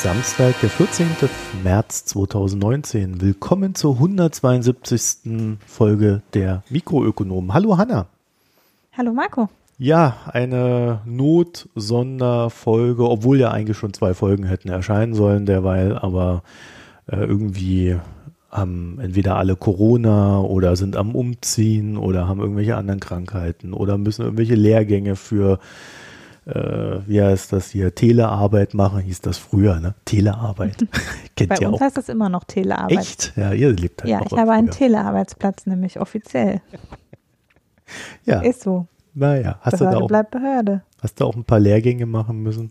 Ist Samstag, der 14. März 2019. Willkommen zur 172. Folge der Mikroökonomen. Hallo Hanna. Hallo Marco. Ja, eine Not-Sonderfolge, obwohl ja eigentlich schon zwei Folgen hätten erscheinen sollen derweil, aber äh, irgendwie haben entweder alle Corona oder sind am Umziehen oder haben irgendwelche anderen Krankheiten oder müssen irgendwelche Lehrgänge für äh, wie heißt das hier, Telearbeit machen, hieß das früher, ne? Telearbeit. Kennt Bei uns auch. heißt das immer noch Telearbeit. Echt? Ja, ihr lebt halt Ja, ich habe einen Telearbeitsplatz, nämlich offiziell. ja. Ist so. Naja, hast Behörde du da auch, bleibt Behörde. Hast du auch ein paar Lehrgänge machen müssen?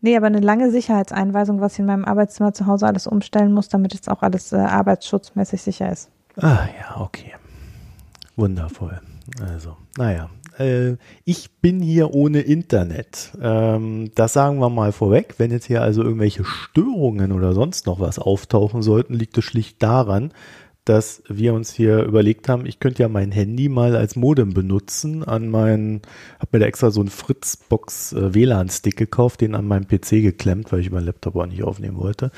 Nee, aber eine lange Sicherheitseinweisung, was ich in meinem Arbeitszimmer zu Hause alles umstellen muss, damit jetzt auch alles äh, arbeitsschutzmäßig sicher ist. Ah ja, okay. Wundervoll. Also, naja, äh, ich bin hier ohne Internet. Ähm, das sagen wir mal vorweg. Wenn jetzt hier also irgendwelche Störungen oder sonst noch was auftauchen sollten, liegt es schlicht daran, dass wir uns hier überlegt haben, ich könnte ja mein Handy mal als Modem benutzen. An meinen, habe mir da extra so einen Fritzbox äh, WLAN-Stick gekauft, den an meinem PC geklemmt, weil ich meinen Laptop auch nicht aufnehmen wollte.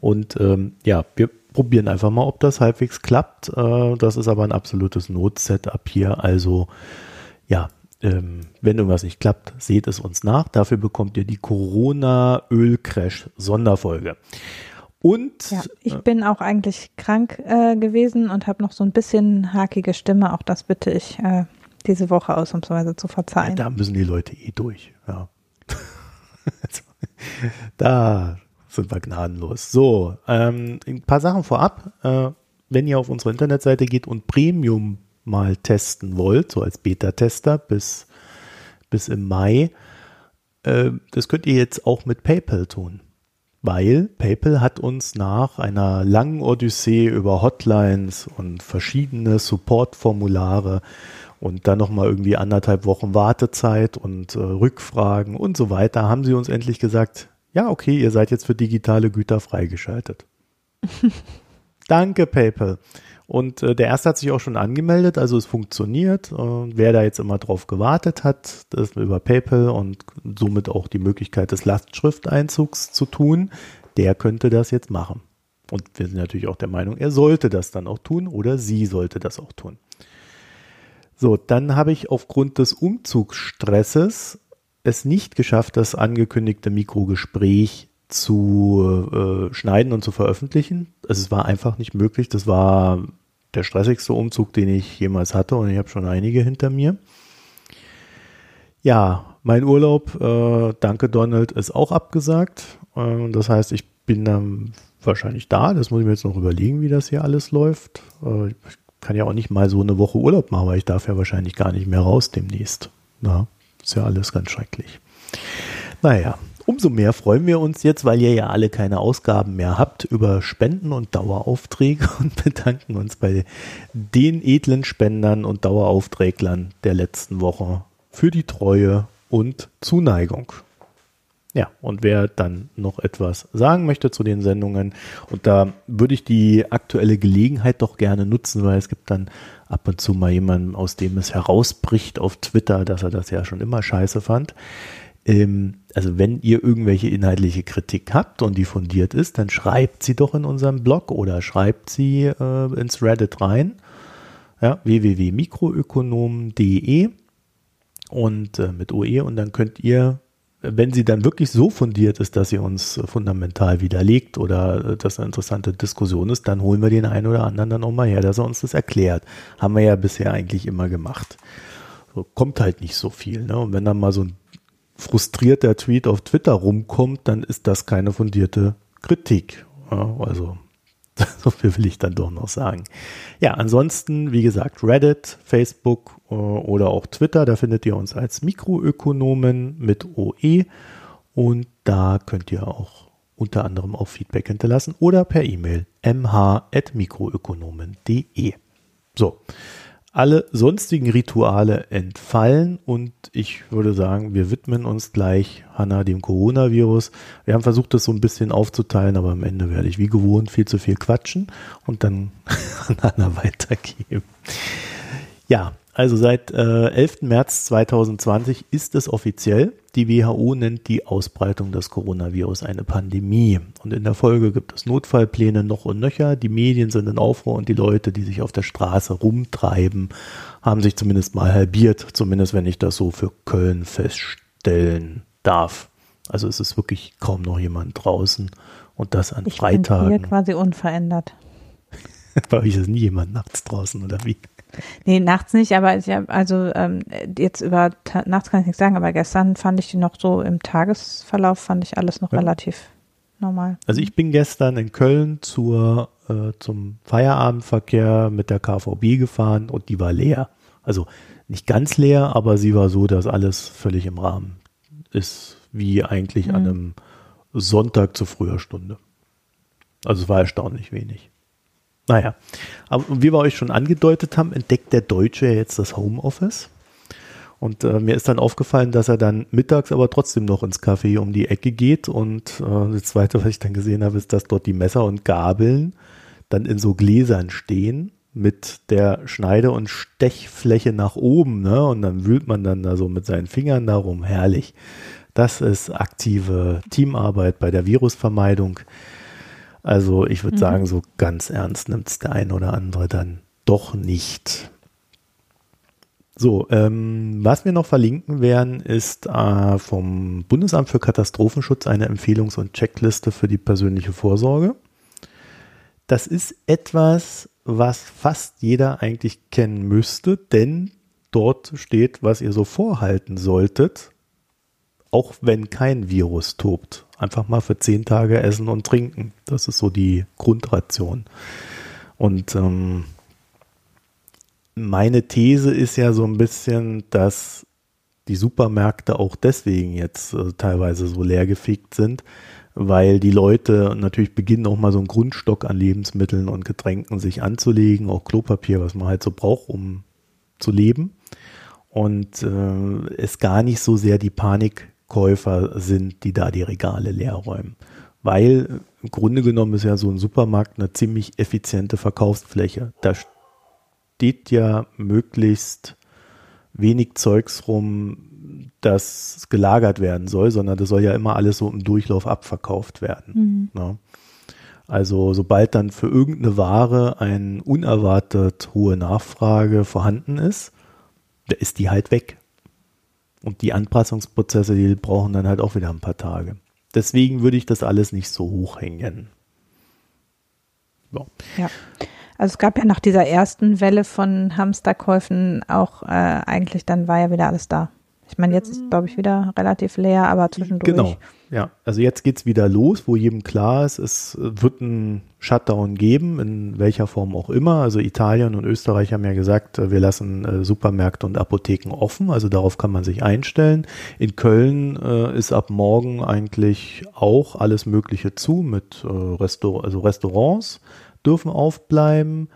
Und ähm, ja, wir probieren einfach mal, ob das halbwegs klappt. Äh, das ist aber ein absolutes Not-Setup hier. Also ja, ähm, wenn irgendwas nicht klappt, seht es uns nach. Dafür bekommt ihr die Corona-Öl-Crash-Sonderfolge. Und ja, ich äh, bin auch eigentlich krank äh, gewesen und habe noch so ein bisschen hakige Stimme. Auch das bitte ich äh, diese Woche ausnahmsweise zu verzeihen. Ja, da müssen die Leute eh durch. Ja. da sind wir gnadenlos. So, ähm, ein paar Sachen vorab. Äh, wenn ihr auf unsere Internetseite geht und Premium mal testen wollt, so als Beta-Tester bis, bis im Mai, äh, das könnt ihr jetzt auch mit PayPal tun. Weil PayPal hat uns nach einer langen Odyssee über Hotlines und verschiedene Support-Formulare und dann nochmal irgendwie anderthalb Wochen Wartezeit und äh, Rückfragen und so weiter, haben sie uns endlich gesagt, ja, okay, ihr seid jetzt für digitale Güter freigeschaltet. Danke, PayPal. Und äh, der erste hat sich auch schon angemeldet, also es funktioniert. Äh, wer da jetzt immer drauf gewartet hat, das über PayPal und somit auch die Möglichkeit des Lastschrifteinzugs zu tun, der könnte das jetzt machen. Und wir sind natürlich auch der Meinung, er sollte das dann auch tun oder sie sollte das auch tun. So, dann habe ich aufgrund des Umzugsstresses es nicht geschafft, das angekündigte Mikrogespräch zu äh, schneiden und zu veröffentlichen. Also es war einfach nicht möglich. Das war der stressigste Umzug, den ich jemals hatte und ich habe schon einige hinter mir. Ja, mein Urlaub, äh, danke Donald, ist auch abgesagt. Äh, das heißt, ich bin dann wahrscheinlich da. Das muss ich mir jetzt noch überlegen, wie das hier alles läuft. Äh, ich kann ja auch nicht mal so eine Woche Urlaub machen, weil ich darf ja wahrscheinlich gar nicht mehr raus demnächst. Ja, ist ja alles ganz schrecklich. Naja, Umso mehr freuen wir uns jetzt, weil ihr ja alle keine Ausgaben mehr habt, über Spenden und Daueraufträge und bedanken uns bei den edlen Spendern und Daueraufträglern der letzten Woche für die Treue und Zuneigung. Ja, und wer dann noch etwas sagen möchte zu den Sendungen, und da würde ich die aktuelle Gelegenheit doch gerne nutzen, weil es gibt dann ab und zu mal jemanden, aus dem es herausbricht auf Twitter, dass er das ja schon immer scheiße fand. Ähm, also wenn ihr irgendwelche inhaltliche Kritik habt und die fundiert ist, dann schreibt sie doch in unserem Blog oder schreibt sie äh, ins Reddit rein. Ja, www.mikroökonomen.de und äh, mit OE und dann könnt ihr, wenn sie dann wirklich so fundiert ist, dass sie uns fundamental widerlegt oder äh, das eine interessante Diskussion ist, dann holen wir den einen oder anderen dann auch mal her, dass er uns das erklärt. Haben wir ja bisher eigentlich immer gemacht. So, kommt halt nicht so viel. Ne? Und wenn dann mal so ein frustrierter Tweet auf Twitter rumkommt, dann ist das keine fundierte Kritik. Ja, also so viel will ich dann doch noch sagen. Ja, ansonsten, wie gesagt, Reddit, Facebook äh, oder auch Twitter, da findet ihr uns als Mikroökonomen mit OE und da könnt ihr auch unter anderem auch Feedback hinterlassen oder per E-Mail mh.mikroökonomen.de. So, alle sonstigen Rituale entfallen und ich würde sagen, wir widmen uns gleich, Hanna, dem Coronavirus. Wir haben versucht, das so ein bisschen aufzuteilen, aber am Ende werde ich wie gewohnt viel zu viel quatschen und dann an Hanna weitergeben. Ja, Also seit äh, 11. März 2020 ist es offiziell. Die WHO nennt die Ausbreitung des Coronavirus eine Pandemie. Und in der Folge gibt es Notfallpläne noch und nöcher. Die Medien sind in Aufruhr und die Leute, die sich auf der Straße rumtreiben, haben sich zumindest mal halbiert. Zumindest wenn ich das so für Köln feststellen darf. Also es ist wirklich kaum noch jemand draußen. Und das an ich Freitagen. Bin hier quasi unverändert. Bei euch ist nie jemand nachts draußen, oder wie? Nee, nachts nicht, aber ich hab, also ähm, jetzt über nachts kann ich nichts sagen, aber gestern fand ich die noch so im Tagesverlauf fand ich alles noch ja. relativ normal. Also ich bin gestern in Köln zur äh, zum Feierabendverkehr mit der KVB gefahren und die war leer. Also nicht ganz leer, aber sie war so, dass alles völlig im Rahmen ist, wie eigentlich mhm. an einem Sonntag zu früher Stunde. Also es war erstaunlich wenig. Naja, aber wie wir euch schon angedeutet haben, entdeckt der Deutsche jetzt das Homeoffice. Und äh, mir ist dann aufgefallen, dass er dann mittags aber trotzdem noch ins Café um die Ecke geht. Und äh, das Zweite, was ich dann gesehen habe, ist, dass dort die Messer und Gabeln dann in so Gläsern stehen mit der Schneide- und Stechfläche nach oben. Ne? Und dann wühlt man dann da so mit seinen Fingern darum. Herrlich. Das ist aktive Teamarbeit bei der Virusvermeidung. Also ich würde mhm. sagen, so ganz ernst nimmt es der ein oder andere dann doch nicht. So, ähm, was wir noch verlinken werden, ist äh, vom Bundesamt für Katastrophenschutz eine Empfehlungs- und Checkliste für die persönliche Vorsorge. Das ist etwas, was fast jeder eigentlich kennen müsste, denn dort steht, was ihr so vorhalten solltet, auch wenn kein Virus tobt. Einfach mal für zehn Tage essen und trinken. Das ist so die Grundration. Und ähm, meine These ist ja so ein bisschen, dass die Supermärkte auch deswegen jetzt äh, teilweise so leergefegt sind, weil die Leute natürlich beginnen auch mal so einen Grundstock an Lebensmitteln und Getränken sich anzulegen, auch Klopapier, was man halt so braucht, um zu leben. Und äh, es gar nicht so sehr die Panik Käufer sind, die da die Regale leer räumen. Weil im Grunde genommen ist ja so ein Supermarkt eine ziemlich effiziente Verkaufsfläche. Da steht ja möglichst wenig Zeugs rum, das gelagert werden soll, sondern das soll ja immer alles so im Durchlauf abverkauft werden. Mhm. Ne? Also sobald dann für irgendeine Ware eine unerwartet hohe Nachfrage vorhanden ist, da ist die halt weg. Und die Anpassungsprozesse, die brauchen dann halt auch wieder ein paar Tage. Deswegen würde ich das alles nicht so hochhängen. So. Ja. Also es gab ja nach dieser ersten Welle von Hamsterkäufen auch äh, eigentlich, dann war ja wieder alles da. Ich meine, jetzt ist, glaube ich, wieder relativ leer, aber zwischendurch. Genau, ja. Also jetzt geht es wieder los, wo jedem klar ist, es wird einen Shutdown geben, in welcher Form auch immer. Also Italien und Österreich haben ja gesagt, wir lassen äh, Supermärkte und Apotheken offen, also darauf kann man sich einstellen. In Köln äh, ist ab morgen eigentlich auch alles Mögliche zu mit äh, Restaur also Restaurants dürfen aufbleiben.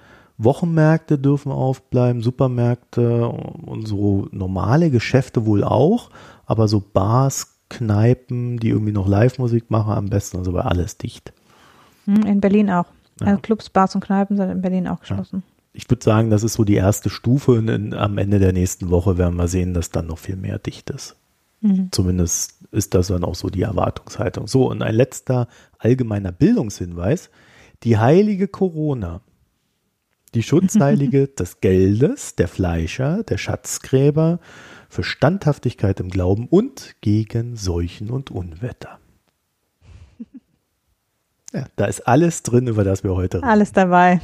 Wochenmärkte dürfen aufbleiben, Supermärkte und so normale Geschäfte wohl auch, aber so Bars, Kneipen, die irgendwie noch Live-Musik machen, am besten, also bei alles dicht. Hm, in Berlin auch. Ja. Also Clubs, Bars und Kneipen sind in Berlin auch geschlossen. Ja. Ich würde sagen, das ist so die erste Stufe und in, am Ende der nächsten Woche werden wir sehen, dass dann noch viel mehr dicht ist. Mhm. Zumindest ist das dann auch so die Erwartungshaltung. So, und ein letzter allgemeiner Bildungshinweis. Die heilige Corona die Schutzheilige des Geldes, der Fleischer, der Schatzgräber, für Standhaftigkeit im Glauben und gegen Seuchen und Unwetter. Ja, da ist alles drin, über das wir heute reden. Alles dabei.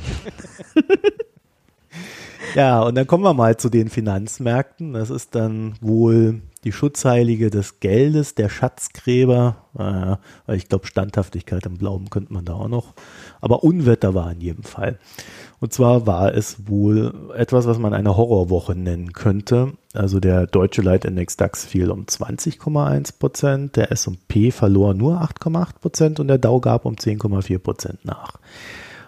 ja, und dann kommen wir mal zu den Finanzmärkten. Das ist dann wohl die Schutzheilige des Geldes, der Schatzgräber. Äh, ich glaube, Standhaftigkeit im Glauben könnte man da auch noch. Aber Unwetter war in jedem Fall. Und zwar war es wohl etwas, was man eine Horrorwoche nennen könnte. Also der deutsche Leitindex DAX fiel um 20,1 Prozent, der S&P verlor nur 8,8 Prozent und der Dow gab um 10,4 Prozent nach.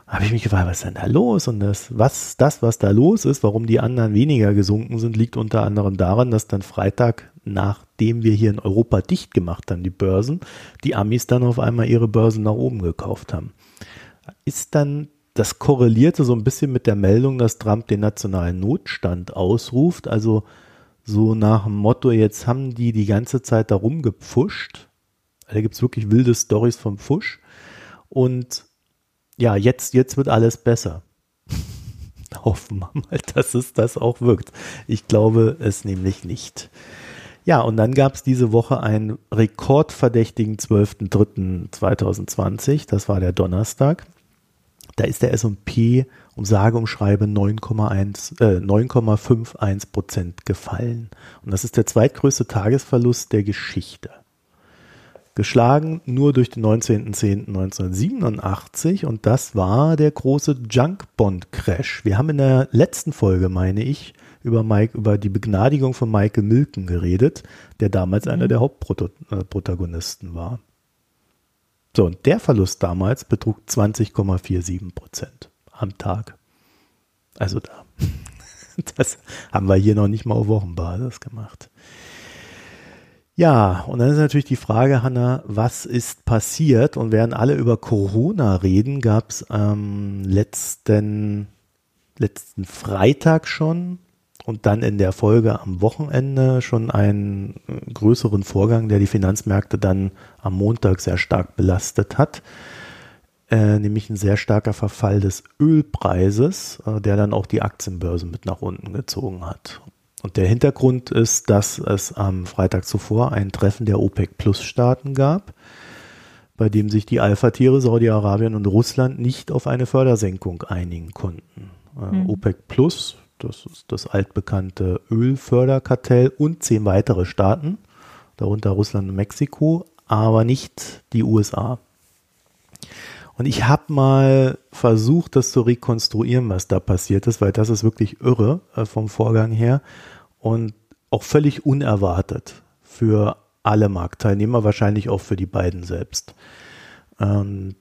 Da habe ich mich gefragt, was ist denn da los? Und das, was, das, was da los ist, warum die anderen weniger gesunken sind, liegt unter anderem daran, dass dann Freitag, nachdem wir hier in Europa dicht gemacht haben, die Börsen, die Amis dann auf einmal ihre Börsen nach oben gekauft haben. Ist dann das korrelierte so ein bisschen mit der Meldung, dass Trump den nationalen Notstand ausruft. Also so nach dem Motto, jetzt haben die die ganze Zeit darum gepfuscht. Da gibt es wirklich wilde Stories vom Pfusch. Und ja, jetzt, jetzt wird alles besser. Hoffen wir mal, dass es das auch wirkt. Ich glaube es nämlich nicht. Ja, und dann gab es diese Woche einen rekordverdächtigen 12.03.2020. Das war der Donnerstag. Da ist der S&P um sage und schreibe 9,1, äh, 9,51 Prozent gefallen. Und das ist der zweitgrößte Tagesverlust der Geschichte. Geschlagen nur durch den 19.10.1987 und das war der große Junk Bond Crash. Wir haben in der letzten Folge, meine ich, über, Mike, über die Begnadigung von Michael Milken geredet, der damals mhm. einer der Hauptprotagonisten war. So, und der Verlust damals betrug 20,47 Prozent am Tag. Also da. Das haben wir hier noch nicht mal auf Wochenbasis gemacht. Ja, und dann ist natürlich die Frage, Hanna, was ist passiert? Und während alle über Corona reden, gab es ähm, letzten, letzten Freitag schon und dann in der Folge am Wochenende schon einen äh, größeren Vorgang, der die Finanzmärkte dann am Montag sehr stark belastet hat, äh, nämlich ein sehr starker Verfall des Ölpreises, äh, der dann auch die Aktienbörse mit nach unten gezogen hat. Und der Hintergrund ist, dass es am Freitag zuvor ein Treffen der OPEC-Plus-Staaten gab, bei dem sich die Alpha-Tiere Saudi-Arabien und Russland nicht auf eine Fördersenkung einigen konnten. Mhm. OPEC Plus das ist das altbekannte Ölförderkartell und zehn weitere Staaten, darunter Russland und Mexiko, aber nicht die USA. Und ich habe mal versucht, das zu rekonstruieren, was da passiert ist, weil das ist wirklich irre äh, vom Vorgang her und auch völlig unerwartet für alle Marktteilnehmer, wahrscheinlich auch für die beiden selbst. Ähm,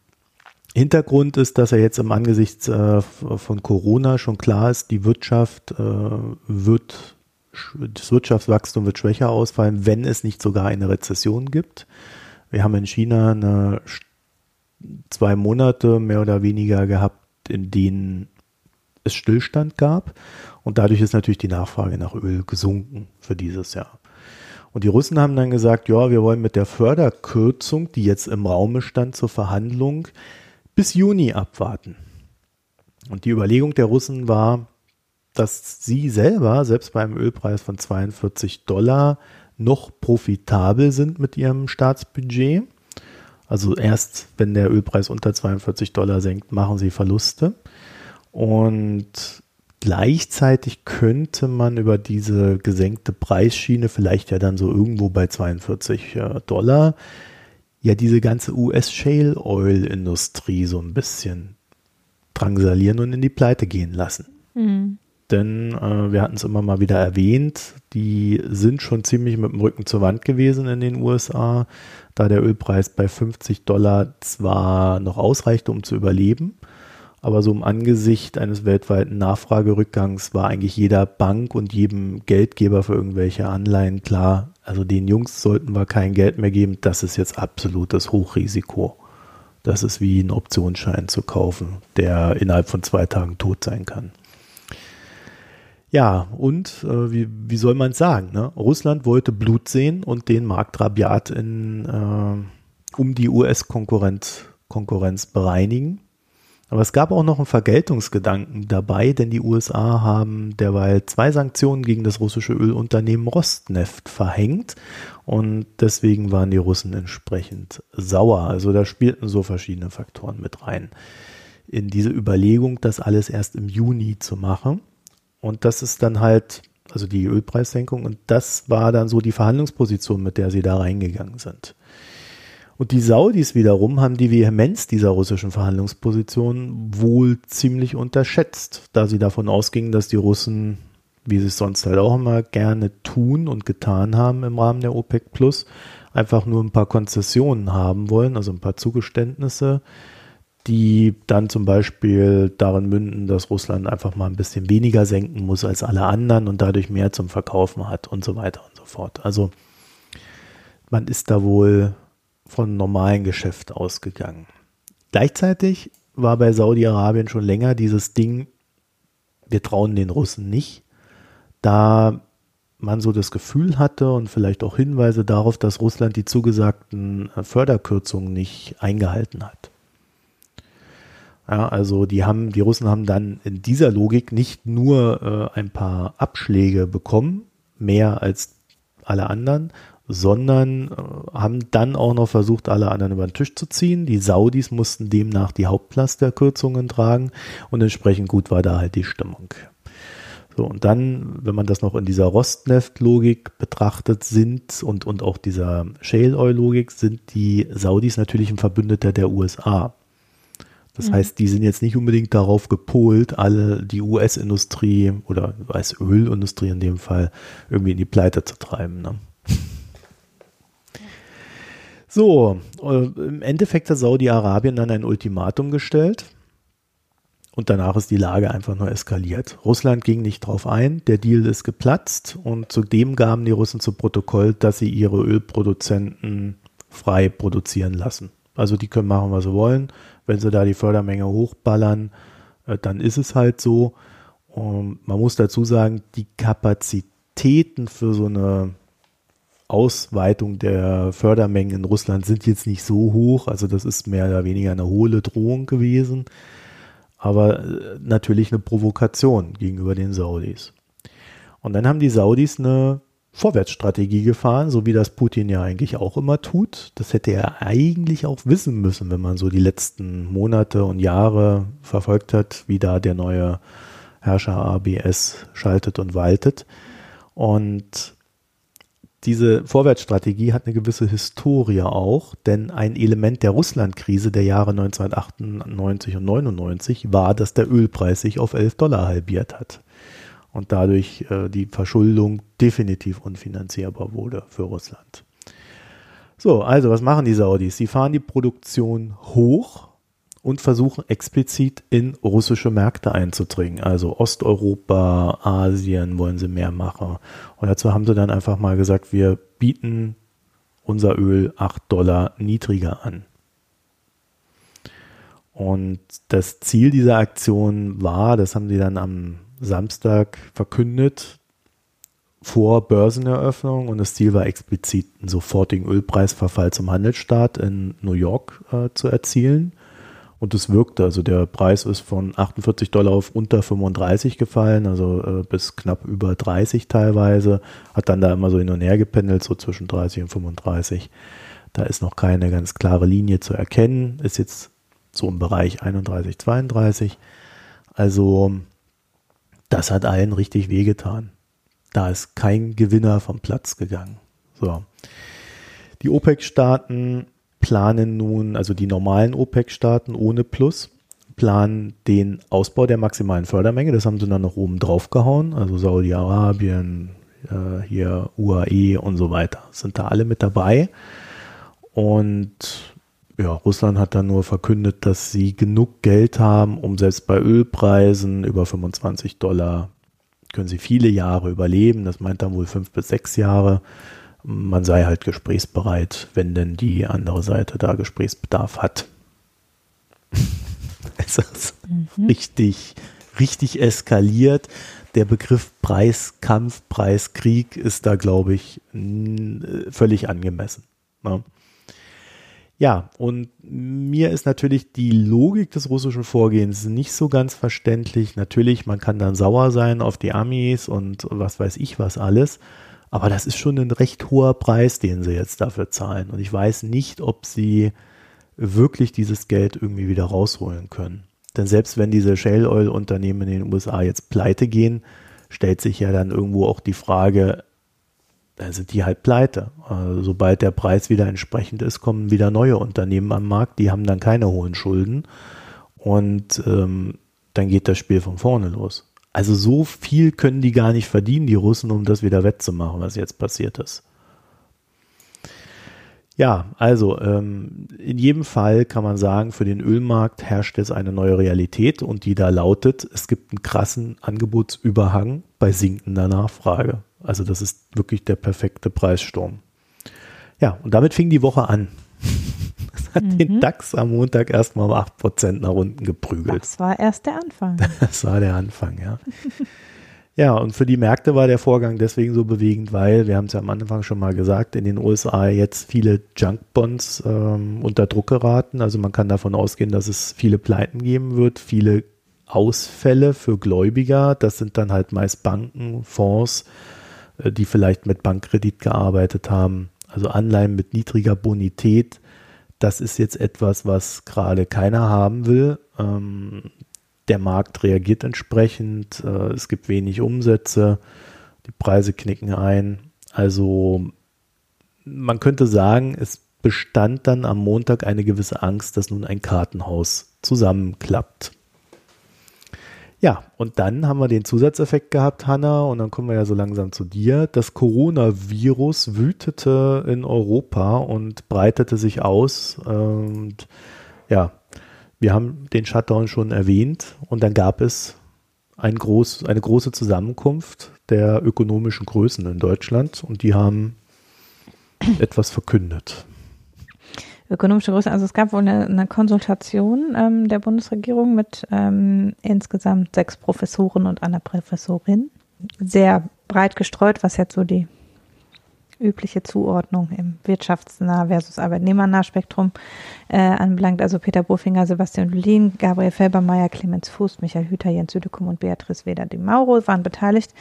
Hintergrund ist, dass er jetzt im Angesicht äh, von Corona schon klar ist, die Wirtschaft äh, wird, das Wirtschaftswachstum wird schwächer ausfallen, wenn es nicht sogar eine Rezession gibt. Wir haben in China eine, zwei Monate mehr oder weniger gehabt, in denen es Stillstand gab. Und dadurch ist natürlich die Nachfrage nach Öl gesunken für dieses Jahr. Und die Russen haben dann gesagt, ja, wir wollen mit der Förderkürzung, die jetzt im Raume stand zur Verhandlung, bis Juni abwarten. Und die Überlegung der Russen war, dass sie selber, selbst bei einem Ölpreis von 42 Dollar, noch profitabel sind mit ihrem Staatsbudget. Also erst wenn der Ölpreis unter 42 Dollar senkt, machen sie Verluste. Und gleichzeitig könnte man über diese gesenkte Preisschiene vielleicht ja dann so irgendwo bei 42 äh, Dollar ja diese ganze US-Shale-Oil-Industrie so ein bisschen drangsalieren und in die Pleite gehen lassen. Mhm. Denn äh, wir hatten es immer mal wieder erwähnt, die sind schon ziemlich mit dem Rücken zur Wand gewesen in den USA, da der Ölpreis bei 50 Dollar zwar noch ausreichte, um zu überleben, aber so im Angesicht eines weltweiten Nachfragerückgangs war eigentlich jeder Bank und jedem Geldgeber für irgendwelche Anleihen klar, also den Jungs sollten wir kein Geld mehr geben, das ist jetzt absolutes Hochrisiko. Das ist wie ein Optionsschein zu kaufen, der innerhalb von zwei Tagen tot sein kann. Ja, und äh, wie, wie soll man es sagen? Ne? Russland wollte Blut sehen und den Markt rabiat in, äh, um die US-Konkurrenz Konkurrenz bereinigen. Aber es gab auch noch einen Vergeltungsgedanken dabei, denn die USA haben derweil zwei Sanktionen gegen das russische Ölunternehmen Rosneft verhängt und deswegen waren die Russen entsprechend sauer. Also da spielten so verschiedene Faktoren mit rein in diese Überlegung, das alles erst im Juni zu machen. Und das ist dann halt, also die Ölpreissenkung, und das war dann so die Verhandlungsposition, mit der sie da reingegangen sind. Und die Saudis wiederum haben die Vehemenz dieser russischen Verhandlungsposition wohl ziemlich unterschätzt, da sie davon ausgingen, dass die Russen, wie sie es sonst halt auch immer gerne tun und getan haben im Rahmen der OPEC Plus, einfach nur ein paar Konzessionen haben wollen, also ein paar Zugeständnisse, die dann zum Beispiel darin münden, dass Russland einfach mal ein bisschen weniger senken muss als alle anderen und dadurch mehr zum Verkaufen hat und so weiter und so fort. Also man ist da wohl von normalen Geschäft ausgegangen. Gleichzeitig war bei Saudi-Arabien schon länger dieses Ding, wir trauen den Russen nicht, da man so das Gefühl hatte und vielleicht auch Hinweise darauf, dass Russland die zugesagten Förderkürzungen nicht eingehalten hat. Ja, also die haben, die Russen haben dann in dieser Logik nicht nur äh, ein paar Abschläge bekommen, mehr als alle anderen, sondern äh, haben dann auch noch versucht, alle anderen über den Tisch zu ziehen. Die Saudis mussten demnach die Hauptlast der Kürzungen tragen und entsprechend gut war da halt die Stimmung. So, und dann, wenn man das noch in dieser Rostneft-Logik betrachtet, sind und, und auch dieser Shale-Oil-Logik, sind die Saudis natürlich ein Verbündeter der USA. Das mhm. heißt, die sind jetzt nicht unbedingt darauf gepolt, alle die US-Industrie oder US-Ölindustrie in dem Fall irgendwie in die Pleite zu treiben. Ne? So, äh, im Endeffekt hat Saudi-Arabien dann ein Ultimatum gestellt und danach ist die Lage einfach nur eskaliert. Russland ging nicht drauf ein, der Deal ist geplatzt und zudem gaben die Russen zu Protokoll, dass sie ihre Ölproduzenten frei produzieren lassen. Also die können machen, was sie wollen. Wenn sie da die Fördermenge hochballern, äh, dann ist es halt so. Und man muss dazu sagen, die Kapazitäten für so eine Ausweitung der Fördermengen in Russland sind jetzt nicht so hoch. Also das ist mehr oder weniger eine hohle Drohung gewesen. Aber äh, natürlich eine Provokation gegenüber den Saudis. Und dann haben die Saudis eine Vorwärtsstrategie gefahren, so wie das Putin ja eigentlich auch immer tut. Das hätte er eigentlich auch wissen müssen, wenn man so die letzten Monate und Jahre verfolgt hat, wie da der neue Herrscher ABS schaltet und waltet. Und diese Vorwärtsstrategie hat eine gewisse Historie auch, denn ein Element der Russlandkrise der Jahre 1998 und 99 war, dass der Ölpreis sich auf 11 Dollar halbiert hat und dadurch äh, die Verschuldung definitiv unfinanzierbar wurde für Russland. So, also was machen die Saudis? Sie fahren die Produktion hoch und versuchen explizit in russische Märkte einzudringen. Also Osteuropa, Asien wollen sie mehr machen. Und dazu haben sie dann einfach mal gesagt, wir bieten unser Öl 8 Dollar niedriger an. Und das Ziel dieser Aktion war, das haben sie dann am Samstag verkündet vor Börseneröffnung und das Ziel war explizit einen sofortigen Ölpreisverfall zum Handelsstaat in New York äh, zu erzielen. Und es wirkte, also der Preis ist von 48 Dollar auf unter 35 gefallen, also äh, bis knapp über 30 teilweise, hat dann da immer so hin und her gependelt, so zwischen 30 und 35. Da ist noch keine ganz klare Linie zu erkennen, ist jetzt so im Bereich 31, 32. Also das hat allen richtig wehgetan. Da ist kein Gewinner vom Platz gegangen. So. Die OPEC-Staaten planen nun, also die normalen OPEC-Staaten ohne Plus, planen den Ausbau der maximalen Fördermenge. Das haben sie dann noch oben drauf gehauen. Also Saudi-Arabien, äh, hier UAE und so weiter sind da alle mit dabei. Und ja, Russland hat dann nur verkündet, dass sie genug Geld haben, um selbst bei Ölpreisen über 25 Dollar können sie viele Jahre überleben. Das meint dann wohl fünf bis sechs Jahre. Man sei halt gesprächsbereit, wenn denn die andere Seite da Gesprächsbedarf hat. es ist mhm. richtig, richtig eskaliert. Der Begriff Preiskampf, Preiskrieg ist da, glaube ich, völlig angemessen. Ne? Ja, und mir ist natürlich die Logik des russischen Vorgehens nicht so ganz verständlich. Natürlich, man kann dann sauer sein auf die Amis und was weiß ich was alles. Aber das ist schon ein recht hoher Preis, den sie jetzt dafür zahlen. Und ich weiß nicht, ob sie wirklich dieses Geld irgendwie wieder rausholen können. Denn selbst wenn diese Shale Oil Unternehmen in den USA jetzt pleite gehen, stellt sich ja dann irgendwo auch die Frage, dann sind die halt pleite. Also sobald der Preis wieder entsprechend ist, kommen wieder neue Unternehmen am Markt, die haben dann keine hohen Schulden und ähm, dann geht das Spiel von vorne los. Also so viel können die gar nicht verdienen, die Russen, um das wieder wettzumachen, was jetzt passiert ist. Ja, also ähm, in jedem Fall kann man sagen, für den Ölmarkt herrscht jetzt eine neue Realität und die da lautet, es gibt einen krassen Angebotsüberhang bei sinkender Nachfrage. Also das ist wirklich der perfekte Preissturm. Ja, und damit fing die Woche an. Hat mhm. den DAX am Montag erstmal um 8% nach unten geprügelt. Das war erst der Anfang. Das war der Anfang, ja. Ja, und für die Märkte war der Vorgang deswegen so bewegend, weil, wir haben es ja am Anfang schon mal gesagt, in den USA jetzt viele Junk-Bonds ähm, unter Druck geraten. Also man kann davon ausgehen, dass es viele Pleiten geben wird, viele Ausfälle für Gläubiger. Das sind dann halt meist Banken, Fonds, äh, die vielleicht mit Bankkredit gearbeitet haben. Also Anleihen mit niedriger Bonität. Das ist jetzt etwas, was gerade keiner haben will. Ähm, der Markt reagiert entsprechend, äh, es gibt wenig Umsätze, die Preise knicken ein. Also man könnte sagen, es bestand dann am Montag eine gewisse Angst, dass nun ein Kartenhaus zusammenklappt. Ja, und dann haben wir den Zusatzeffekt gehabt, Hanna, und dann kommen wir ja so langsam zu dir. Das Coronavirus wütete in Europa und breitete sich aus. Und ja, wir haben den Shutdown schon erwähnt und dann gab es ein groß, eine große Zusammenkunft der ökonomischen Größen in Deutschland und die haben etwas verkündet. Ökonomische Größe, also es gab wohl eine, eine Konsultation ähm, der Bundesregierung mit ähm, insgesamt sechs Professoren und einer Professorin. Sehr breit gestreut, was jetzt so die übliche Zuordnung im wirtschaftsnah versus arbeitnehmernah Spektrum äh, anbelangt. Also Peter Bofinger, Sebastian Lulin, Gabriel Felbermeier, Clemens Fuß, Michael Hüter, Jens Südekum und Beatrice Weder de Mauro waren beteiligt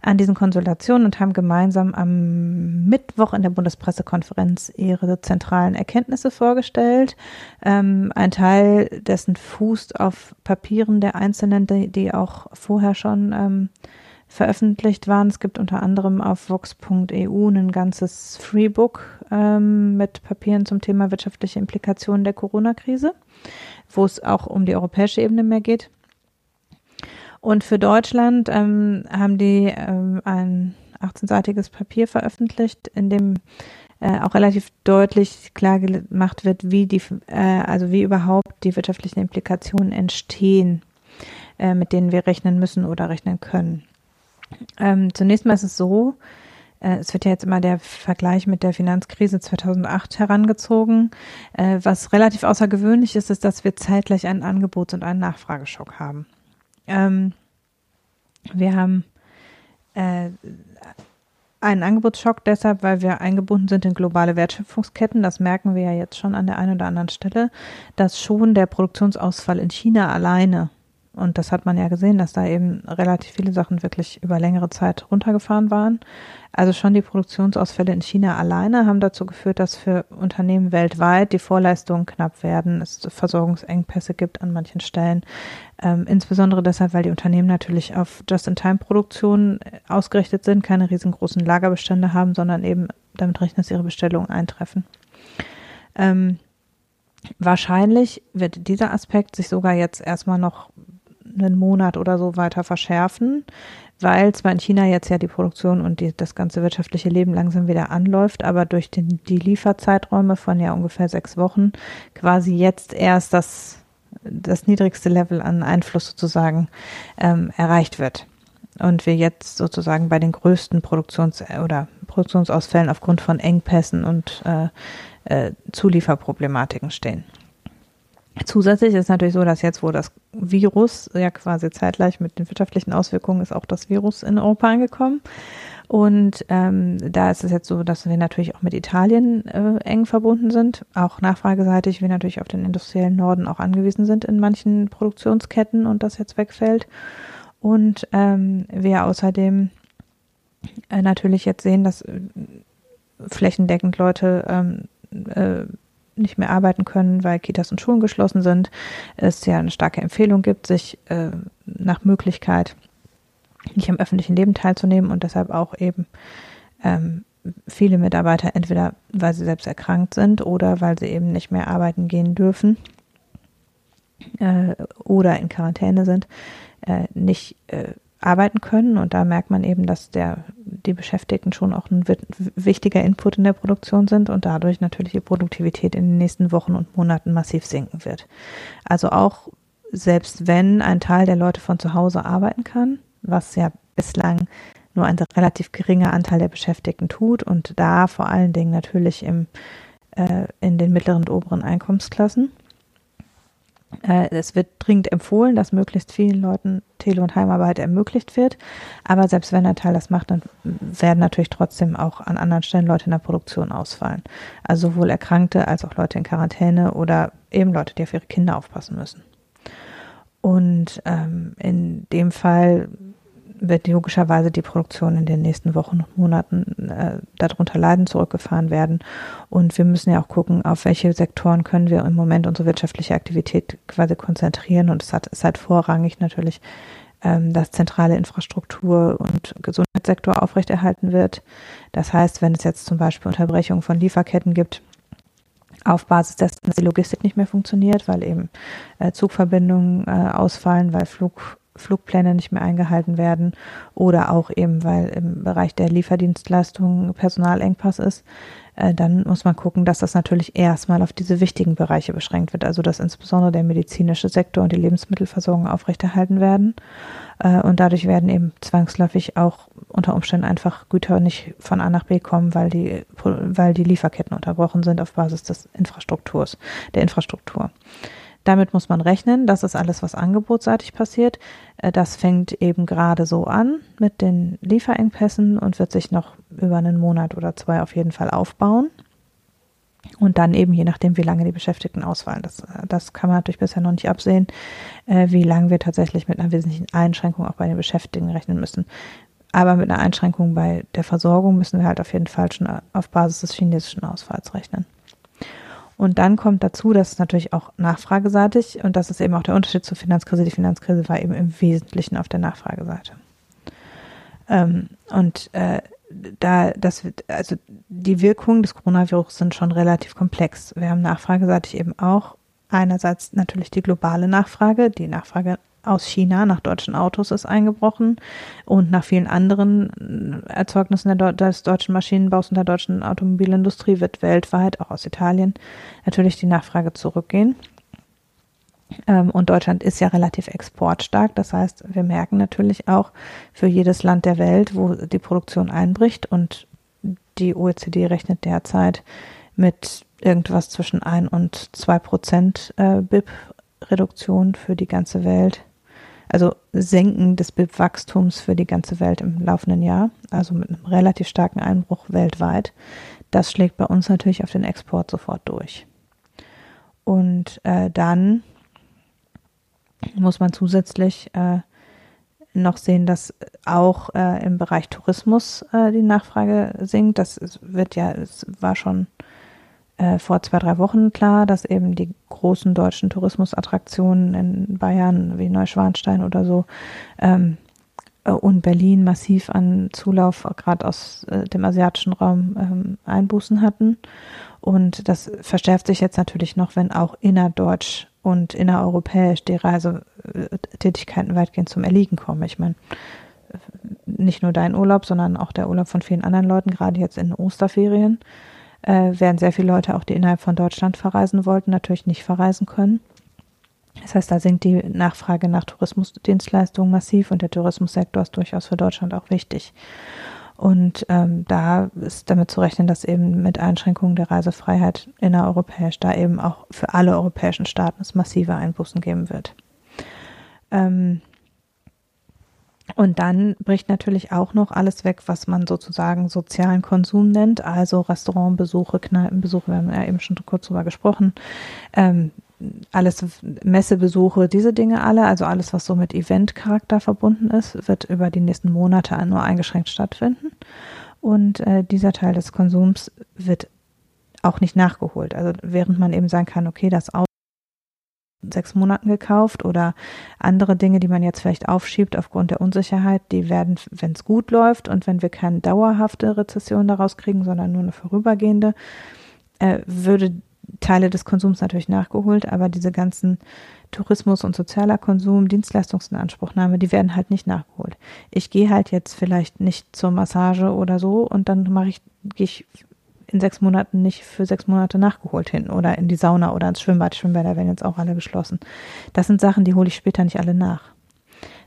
an diesen Konsultationen und haben gemeinsam am Mittwoch in der Bundespressekonferenz ihre zentralen Erkenntnisse vorgestellt. Ähm, ein Teil dessen fußt auf Papieren der Einzelnen, die, die auch vorher schon ähm, veröffentlicht waren. Es gibt unter anderem auf vox.eu ein ganzes Freebook ähm, mit Papieren zum Thema wirtschaftliche Implikationen der Corona-Krise, wo es auch um die europäische Ebene mehr geht. Und für Deutschland ähm, haben die ähm, ein 18-seitiges Papier veröffentlicht, in dem äh, auch relativ deutlich klar gemacht wird, wie die, äh, also wie überhaupt die wirtschaftlichen Implikationen entstehen, äh, mit denen wir rechnen müssen oder rechnen können. Ähm, zunächst mal ist es so, äh, es wird ja jetzt immer der Vergleich mit der Finanzkrise 2008 herangezogen. Äh, was relativ außergewöhnlich ist, ist, dass wir zeitgleich einen Angebots- und einen Nachfrageschock haben. Ähm, wir haben äh, einen Angebotsschock deshalb, weil wir eingebunden sind in globale Wertschöpfungsketten. Das merken wir ja jetzt schon an der einen oder anderen Stelle, dass schon der Produktionsausfall in China alleine und das hat man ja gesehen, dass da eben relativ viele Sachen wirklich über längere Zeit runtergefahren waren. Also schon die Produktionsausfälle in China alleine haben dazu geführt, dass für Unternehmen weltweit die Vorleistungen knapp werden, es Versorgungsengpässe gibt an manchen Stellen. Ähm, insbesondere deshalb, weil die Unternehmen natürlich auf Just-in-Time-Produktion ausgerichtet sind, keine riesengroßen Lagerbestände haben, sondern eben damit rechnen, dass ihre Bestellungen eintreffen. Ähm, Wahrscheinlich wird dieser Aspekt sich sogar jetzt erstmal noch einen Monat oder so weiter verschärfen, weil zwar in China jetzt ja die Produktion und die, das ganze wirtschaftliche Leben langsam wieder anläuft, aber durch den, die Lieferzeiträume von ja ungefähr sechs Wochen quasi jetzt erst das, das niedrigste Level an Einfluss sozusagen ähm, erreicht wird. Und wir jetzt sozusagen bei den größten Produktions- oder Produktionsausfällen aufgrund von Engpässen und äh, äh, Zulieferproblematiken stehen. Zusätzlich ist natürlich so, dass jetzt, wo das Virus ja quasi zeitgleich mit den wirtschaftlichen Auswirkungen ist auch das Virus in Europa angekommen. Und ähm, da ist es jetzt so, dass wir natürlich auch mit Italien äh, eng verbunden sind, auch nachfrageseitig wir natürlich auf den industriellen Norden auch angewiesen sind in manchen Produktionsketten und das jetzt wegfällt. Und ähm, wir außerdem äh, natürlich jetzt sehen, dass äh, flächendeckend Leute ähm, äh, nicht mehr arbeiten können, weil Kitas und Schulen geschlossen sind. Es ja eine starke Empfehlung gibt, sich äh, nach Möglichkeit nicht am öffentlichen Leben teilzunehmen und deshalb auch eben ähm, viele Mitarbeiter entweder weil sie selbst erkrankt sind oder weil sie eben nicht mehr arbeiten gehen dürfen äh, oder in Quarantäne sind, äh, nicht äh, arbeiten können. Und da merkt man eben, dass der, die Beschäftigten schon auch ein wichtiger Input in der Produktion sind und dadurch natürlich die Produktivität in den nächsten Wochen und Monaten massiv sinken wird. Also auch selbst wenn ein Teil der Leute von zu Hause arbeiten kann, was ja bislang nur ein relativ geringer Anteil der Beschäftigten tut und da vor allen Dingen natürlich im äh, in den mittleren und oberen Einkommensklassen. Äh, es wird dringend empfohlen, dass möglichst vielen Leuten Tele- und Heimarbeit ermöglicht wird. Aber selbst wenn ein Teil das macht, dann werden natürlich trotzdem auch an anderen Stellen Leute in der Produktion ausfallen. Also sowohl Erkrankte als auch Leute in Quarantäne oder eben Leute, die auf ihre Kinder aufpassen müssen. Und ähm, in dem Fall wird logischerweise die Produktion in den nächsten Wochen und Monaten äh, darunter leiden, zurückgefahren werden. Und wir müssen ja auch gucken, auf welche Sektoren können wir im Moment unsere wirtschaftliche Aktivität quasi konzentrieren. Und es hat, es hat vorrangig natürlich, ähm, dass zentrale Infrastruktur und Gesundheitssektor aufrechterhalten wird. Das heißt, wenn es jetzt zum Beispiel Unterbrechungen von Lieferketten gibt, auf Basis dessen, dass die Logistik nicht mehr funktioniert, weil eben äh, Zugverbindungen äh, ausfallen, weil Flug, Flugpläne nicht mehr eingehalten werden oder auch eben, weil im Bereich der Lieferdienstleistungen Personalengpass ist, äh, dann muss man gucken, dass das natürlich erstmal auf diese wichtigen Bereiche beschränkt wird, also dass insbesondere der medizinische Sektor und die Lebensmittelversorgung aufrechterhalten werden. Äh, und dadurch werden eben zwangsläufig auch unter Umständen einfach Güter nicht von A nach B kommen, weil die, weil die Lieferketten unterbrochen sind auf Basis des Infrastrukturs, der Infrastruktur. Damit muss man rechnen. Das ist alles, was angebotsseitig passiert. Äh, das fängt eben gerade so an mit den Lieferengpässen und wird sich noch über einen Monat oder zwei auf jeden Fall aufbauen. Und dann eben, je nachdem, wie lange die Beschäftigten ausfallen. Das, äh, das kann man natürlich bisher noch nicht absehen, äh, wie lange wir tatsächlich mit einer wesentlichen Einschränkung auch bei den Beschäftigten rechnen müssen. Aber mit einer Einschränkung bei der Versorgung müssen wir halt auf jeden Fall schon auf Basis des chinesischen Ausfalls rechnen. Und dann kommt dazu, dass es natürlich auch nachfrageseitig und das ist eben auch der Unterschied zur Finanzkrise. Die Finanzkrise war eben im Wesentlichen auf der Nachfrageseite. Ähm, und äh, da das also die Wirkungen des Coronavirus sind schon relativ komplex. Wir haben nachfrageseitig eben auch einerseits natürlich die globale Nachfrage, die Nachfrage aus China nach deutschen Autos ist eingebrochen und nach vielen anderen Erzeugnissen des deutschen Maschinenbaus und der deutschen Automobilindustrie wird weltweit, auch aus Italien, natürlich die Nachfrage zurückgehen. Ähm, und Deutschland ist ja relativ exportstark. Das heißt, wir merken natürlich auch für jedes Land der Welt, wo die Produktion einbricht und die OECD rechnet derzeit mit irgendwas zwischen 1 und 2 Prozent äh, BIP-Reduktion für die ganze Welt also Senken des BIP-Wachstums für die ganze Welt im laufenden Jahr, also mit einem relativ starken Einbruch weltweit. Das schlägt bei uns natürlich auf den Export sofort durch. Und äh, dann muss man zusätzlich äh, noch sehen, dass auch äh, im Bereich Tourismus äh, die Nachfrage sinkt. Das wird ja, es war schon äh, vor zwei, drei Wochen klar, dass eben die großen deutschen Tourismusattraktionen in Bayern wie Neuschwanstein oder so ähm, äh, und Berlin massiv an Zulauf gerade aus äh, dem asiatischen Raum ähm, Einbußen hatten. Und das verstärkt sich jetzt natürlich noch, wenn auch innerdeutsch und innereuropäisch die Reisetätigkeiten weitgehend zum Erliegen kommen. Ich meine, nicht nur dein Urlaub, sondern auch der Urlaub von vielen anderen Leuten, gerade jetzt in Osterferien äh, werden sehr viele Leute auch, die innerhalb von Deutschland verreisen wollten, natürlich nicht verreisen können. Das heißt, da sinkt die Nachfrage nach Tourismusdienstleistungen massiv und der Tourismussektor ist durchaus für Deutschland auch wichtig. Und ähm, da ist damit zu rechnen, dass eben mit Einschränkungen der Reisefreiheit innereuropäisch da eben auch für alle europäischen Staaten es massive Einbußen geben wird. Ähm, und dann bricht natürlich auch noch alles weg, was man sozusagen sozialen Konsum nennt, also Restaurantbesuche, Kneipenbesuche, wir haben ja eben schon kurz drüber gesprochen, ähm, alles Messebesuche, diese Dinge alle, also alles, was so mit Eventcharakter verbunden ist, wird über die nächsten Monate nur eingeschränkt stattfinden. Und äh, dieser Teil des Konsums wird auch nicht nachgeholt. Also während man eben sagen kann, okay, das Auto sechs Monaten gekauft oder andere Dinge, die man jetzt vielleicht aufschiebt aufgrund der Unsicherheit, die werden, wenn es gut läuft und wenn wir keine dauerhafte Rezession daraus kriegen, sondern nur eine vorübergehende, äh, würde Teile des Konsums natürlich nachgeholt, aber diese ganzen Tourismus und sozialer Konsum, Dienstleistungsinanspruchnahme, die werden halt nicht nachgeholt. Ich gehe halt jetzt vielleicht nicht zur Massage oder so und dann mache ich, gehe ich in sechs Monaten nicht für sechs Monate nachgeholt hin oder in die Sauna oder ins Schwimmbad. Schwimmbäder werden jetzt auch alle geschlossen. Das sind Sachen, die hole ich später nicht alle nach.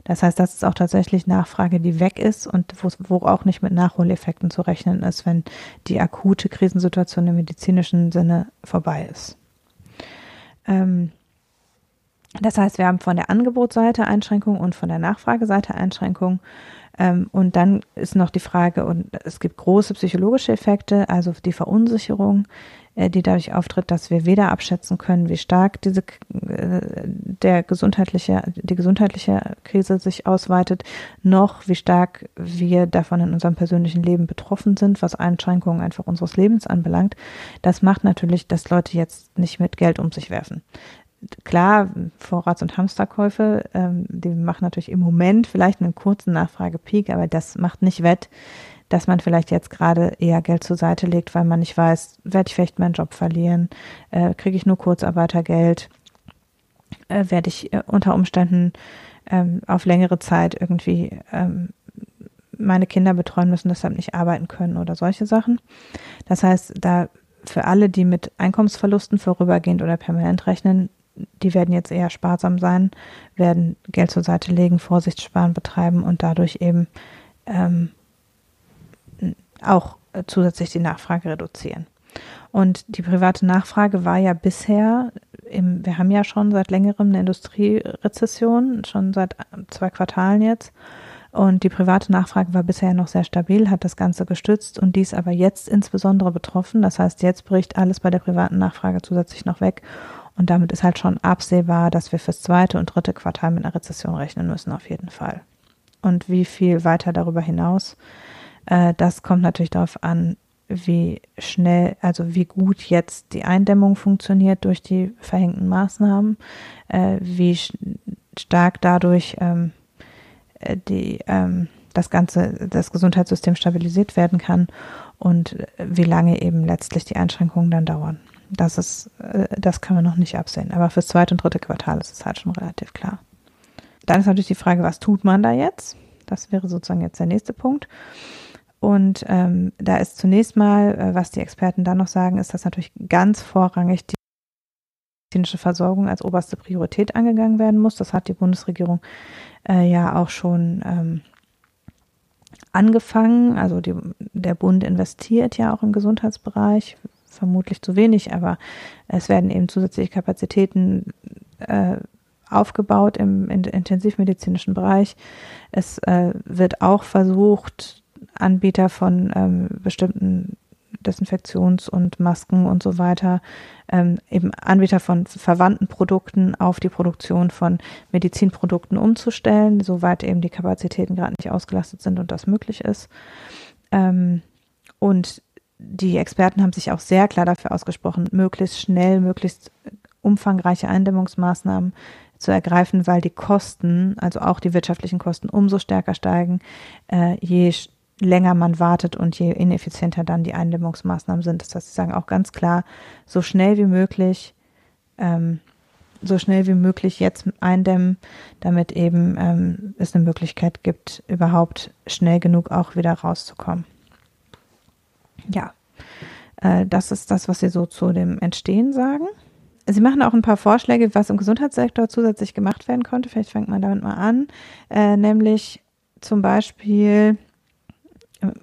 Das heißt, das ist auch tatsächlich Nachfrage, die weg ist und wo, auch nicht mit Nachholeffekten zu rechnen ist, wenn die akute Krisensituation im medizinischen Sinne vorbei ist. Ähm, das heißt, wir haben von der Angebotsseite Einschränkungen und von der Nachfrageseite Einschränkungen. Ähm, und dann ist noch die Frage, und es gibt große psychologische Effekte, also die Verunsicherung, äh, die dadurch auftritt, dass wir weder abschätzen können, wie stark diese äh, der gesundheitliche, die gesundheitliche Krise sich ausweitet, noch wie stark wir davon in unserem persönlichen Leben betroffen sind, was Einschränkungen einfach unseres Lebens anbelangt. Das macht natürlich, dass Leute jetzt nicht mit Geld um sich werfen klar, Vorrats- und Hamsterkäufe, ähm, die machen natürlich im Moment vielleicht einen kurzen Nachfragepeak, aber das macht nicht wett, dass man vielleicht jetzt gerade eher Geld zur Seite legt, weil man nicht weiß, werde ich vielleicht meinen Job verlieren, äh, kriege ich nur Kurzarbeitergeld, äh, werde ich äh, unter Umständen ähm, auf längere Zeit irgendwie ähm, meine Kinder betreuen müssen, deshalb nicht arbeiten können oder solche Sachen. Das heißt, da für alle, die mit Einkommensverlusten vorübergehend oder permanent rechnen, die werden jetzt eher sparsam sein, werden Geld zur Seite legen, Vorsichtssparen betreiben und dadurch eben ähm, auch zusätzlich die Nachfrage reduzieren. Und die private Nachfrage war ja bisher, im, wir haben ja schon seit längerem eine Industrierezession, schon seit zwei Quartalen jetzt. Und die private Nachfrage war bisher noch sehr stabil, hat das Ganze gestützt und dies aber jetzt insbesondere betroffen. Das heißt, jetzt bricht alles bei der privaten Nachfrage zusätzlich noch weg. Und damit ist halt schon absehbar, dass wir fürs zweite und dritte Quartal mit einer Rezession rechnen müssen, auf jeden Fall. Und wie viel weiter darüber hinaus, äh, das kommt natürlich darauf an, wie schnell, also wie gut jetzt die Eindämmung funktioniert durch die verhängten Maßnahmen, äh, wie stark dadurch ähm, äh, die, ähm, das ganze, das Gesundheitssystem stabilisiert werden kann und äh, wie lange eben letztlich die Einschränkungen dann dauern. Das ist, äh, das kann man noch nicht absehen. Aber fürs zweite und dritte Quartal ist es halt schon relativ klar. Dann ist natürlich die Frage, was tut man da jetzt? Das wäre sozusagen jetzt der nächste Punkt. Und ähm, da ist zunächst mal, äh, was die Experten dann noch sagen, ist, dass natürlich ganz vorrangig die medizinische Versorgung als oberste Priorität angegangen werden muss. Das hat die Bundesregierung äh, ja auch schon ähm, angefangen. Also die, der Bund investiert ja auch im Gesundheitsbereich, vermutlich zu wenig, aber es werden eben zusätzliche Kapazitäten äh, aufgebaut im, im intensivmedizinischen Bereich. Es äh, wird auch versucht, Anbieter von ähm, bestimmten Desinfektions- und Masken und so weiter, ähm, eben Anbieter von verwandten Produkten auf die Produktion von Medizinprodukten umzustellen, soweit eben die Kapazitäten gerade nicht ausgelastet sind und das möglich ist. Ähm, und die Experten haben sich auch sehr klar dafür ausgesprochen, möglichst schnell, möglichst umfangreiche Eindämmungsmaßnahmen zu ergreifen, weil die Kosten, also auch die wirtschaftlichen Kosten, umso stärker steigen, äh, je länger man wartet und je ineffizienter dann die Eindämmungsmaßnahmen sind. Das heißt, sie sagen auch ganz klar, so schnell wie möglich, ähm, so schnell wie möglich jetzt eindämmen, damit eben ähm, es eine Möglichkeit gibt, überhaupt schnell genug auch wieder rauszukommen ja, äh, das ist das, was Sie so zu dem Entstehen sagen. Sie machen auch ein paar Vorschläge, was im Gesundheitssektor zusätzlich gemacht werden konnte. Vielleicht fängt man damit mal an. Äh, nämlich zum Beispiel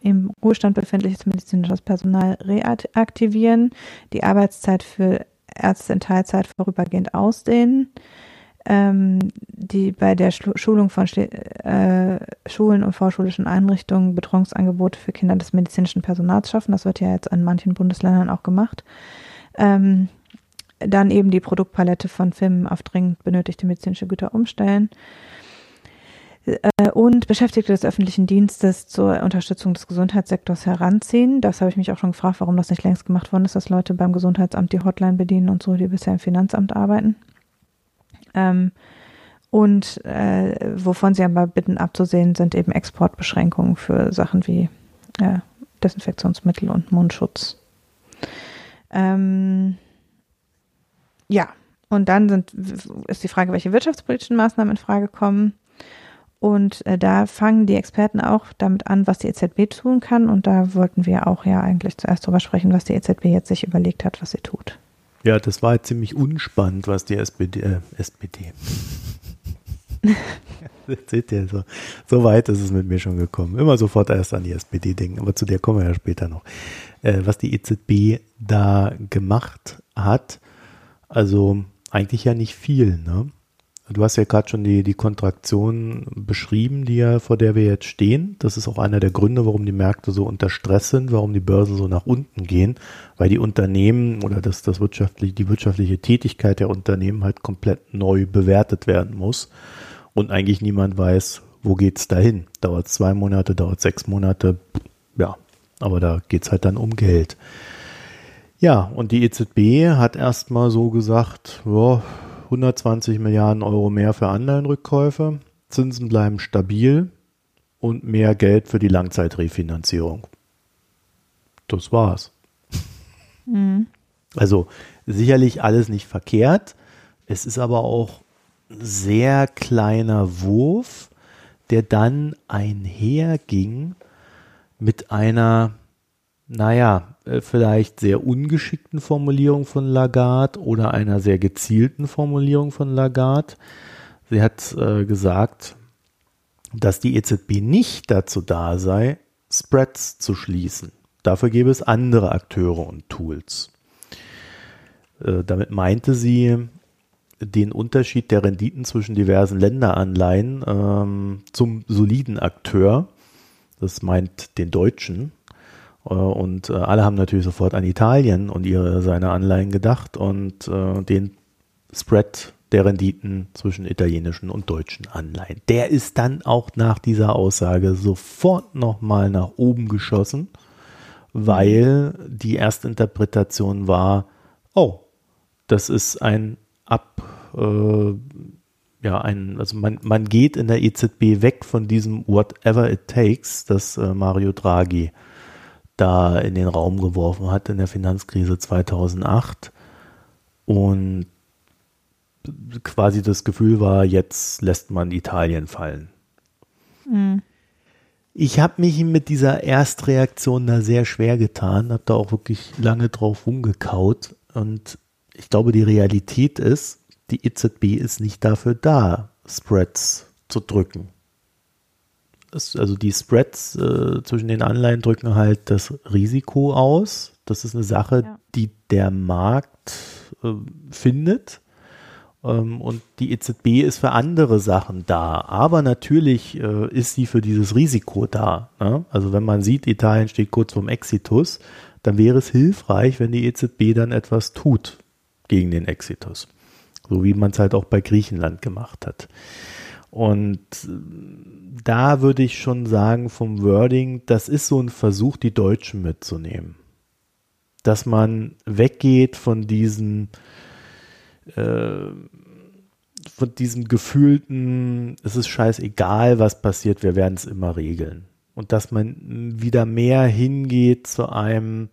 im Ruhestand befindliches medizinisches Personal reaktivieren, die Arbeitszeit für Ärzte in Teilzeit vorübergehend ausdehnen, ähm, die bei der Schulung von äh, Schulen und vorschulischen Einrichtungen Betreuungsangebote für Kinder des medizinischen Personals schaffen. Das wird ja jetzt in manchen Bundesländern auch gemacht. Ähm, dann eben die Produktpalette von Firmen auf dringend benötigte medizinische Güter umstellen äh, und Beschäftigte des öffentlichen Dienstes zur Unterstützung des Gesundheitssektors heranziehen. Das habe ich mich auch schon gefragt, warum das nicht längst gemacht worden ist, dass Leute beim Gesundheitsamt die Hotline bedienen und so, die bisher im Finanzamt arbeiten. Ähm, und äh, wovon sie aber bitten abzusehen, sind eben Exportbeschränkungen für Sachen wie äh, Desinfektionsmittel und Mundschutz. Ähm, ja, und dann sind, ist die Frage, welche wirtschaftspolitischen Maßnahmen in Frage kommen. Und äh, da fangen die Experten auch damit an, was die EZB tun kann. Und da wollten wir auch ja eigentlich zuerst drüber sprechen, was die EZB jetzt sich überlegt hat, was sie tut. Ja, das war ziemlich unspannend, was die SPD, äh, SPD. Seht ihr, so, so weit ist es mit mir schon gekommen. Immer sofort erst an die SPD denken, aber zu der kommen wir ja später noch. Äh, was die EZB da gemacht hat, also eigentlich ja nicht viel, ne? Du hast ja gerade schon die, die Kontraktion beschrieben, die ja, vor der wir jetzt stehen. Das ist auch einer der Gründe, warum die Märkte so unter Stress sind, warum die Börsen so nach unten gehen, weil die Unternehmen oder das, das wirtschaftliche, die wirtschaftliche Tätigkeit der Unternehmen halt komplett neu bewertet werden muss. Und eigentlich niemand weiß, wo geht's dahin? Dauert zwei Monate, dauert sechs Monate, ja, aber da geht's halt dann um Geld. Ja, und die EZB hat erstmal so gesagt, ja, 120 Milliarden Euro mehr für Anleihenrückkäufe, Zinsen bleiben stabil und mehr Geld für die Langzeitrefinanzierung. Das war's. Mhm. Also sicherlich alles nicht verkehrt. Es ist aber auch ein sehr kleiner Wurf, der dann einherging mit einer naja, äh, vielleicht sehr ungeschickten Formulierung von Lagarde oder einer sehr gezielten Formulierung von Lagarde. Sie hat äh, gesagt, dass die EZB nicht dazu da sei, Spreads zu schließen. Dafür gäbe es andere Akteure und Tools. Äh, damit meinte sie den Unterschied der Renditen zwischen diversen Länderanleihen ähm, zum soliden Akteur. Das meint den Deutschen, und äh, alle haben natürlich sofort an Italien und ihre, seine Anleihen gedacht und äh, den Spread der Renditen zwischen italienischen und deutschen Anleihen. Der ist dann auch nach dieser Aussage sofort nochmal nach oben geschossen, weil die Erstinterpretation war, oh, das ist ein Ab, äh, ja, ein, also man, man geht in der EZB weg von diesem Whatever it takes, das äh, Mario Draghi da in den Raum geworfen hat in der Finanzkrise 2008 und quasi das Gefühl war, jetzt lässt man Italien fallen. Mhm. Ich habe mich mit dieser Erstreaktion da sehr schwer getan, habe da auch wirklich lange drauf rumgekaut und ich glaube, die Realität ist, die EZB ist nicht dafür da, Spreads zu drücken also die Spreads äh, zwischen den Anleihen drücken halt das Risiko aus. Das ist eine Sache, ja. die der Markt äh, findet. Ähm, und die EZB ist für andere Sachen da. Aber natürlich äh, ist sie für dieses Risiko da. Ne? Also wenn man sieht, Italien steht kurz vorm Exitus, dann wäre es hilfreich, wenn die EZB dann etwas tut gegen den Exitus. So wie man es halt auch bei Griechenland gemacht hat. Und da würde ich schon sagen, vom Wording, das ist so ein Versuch, die Deutschen mitzunehmen. Dass man weggeht von diesem, äh, von diesem gefühlten, es ist scheißegal, was passiert, wir werden es immer regeln. Und dass man wieder mehr hingeht zu einem,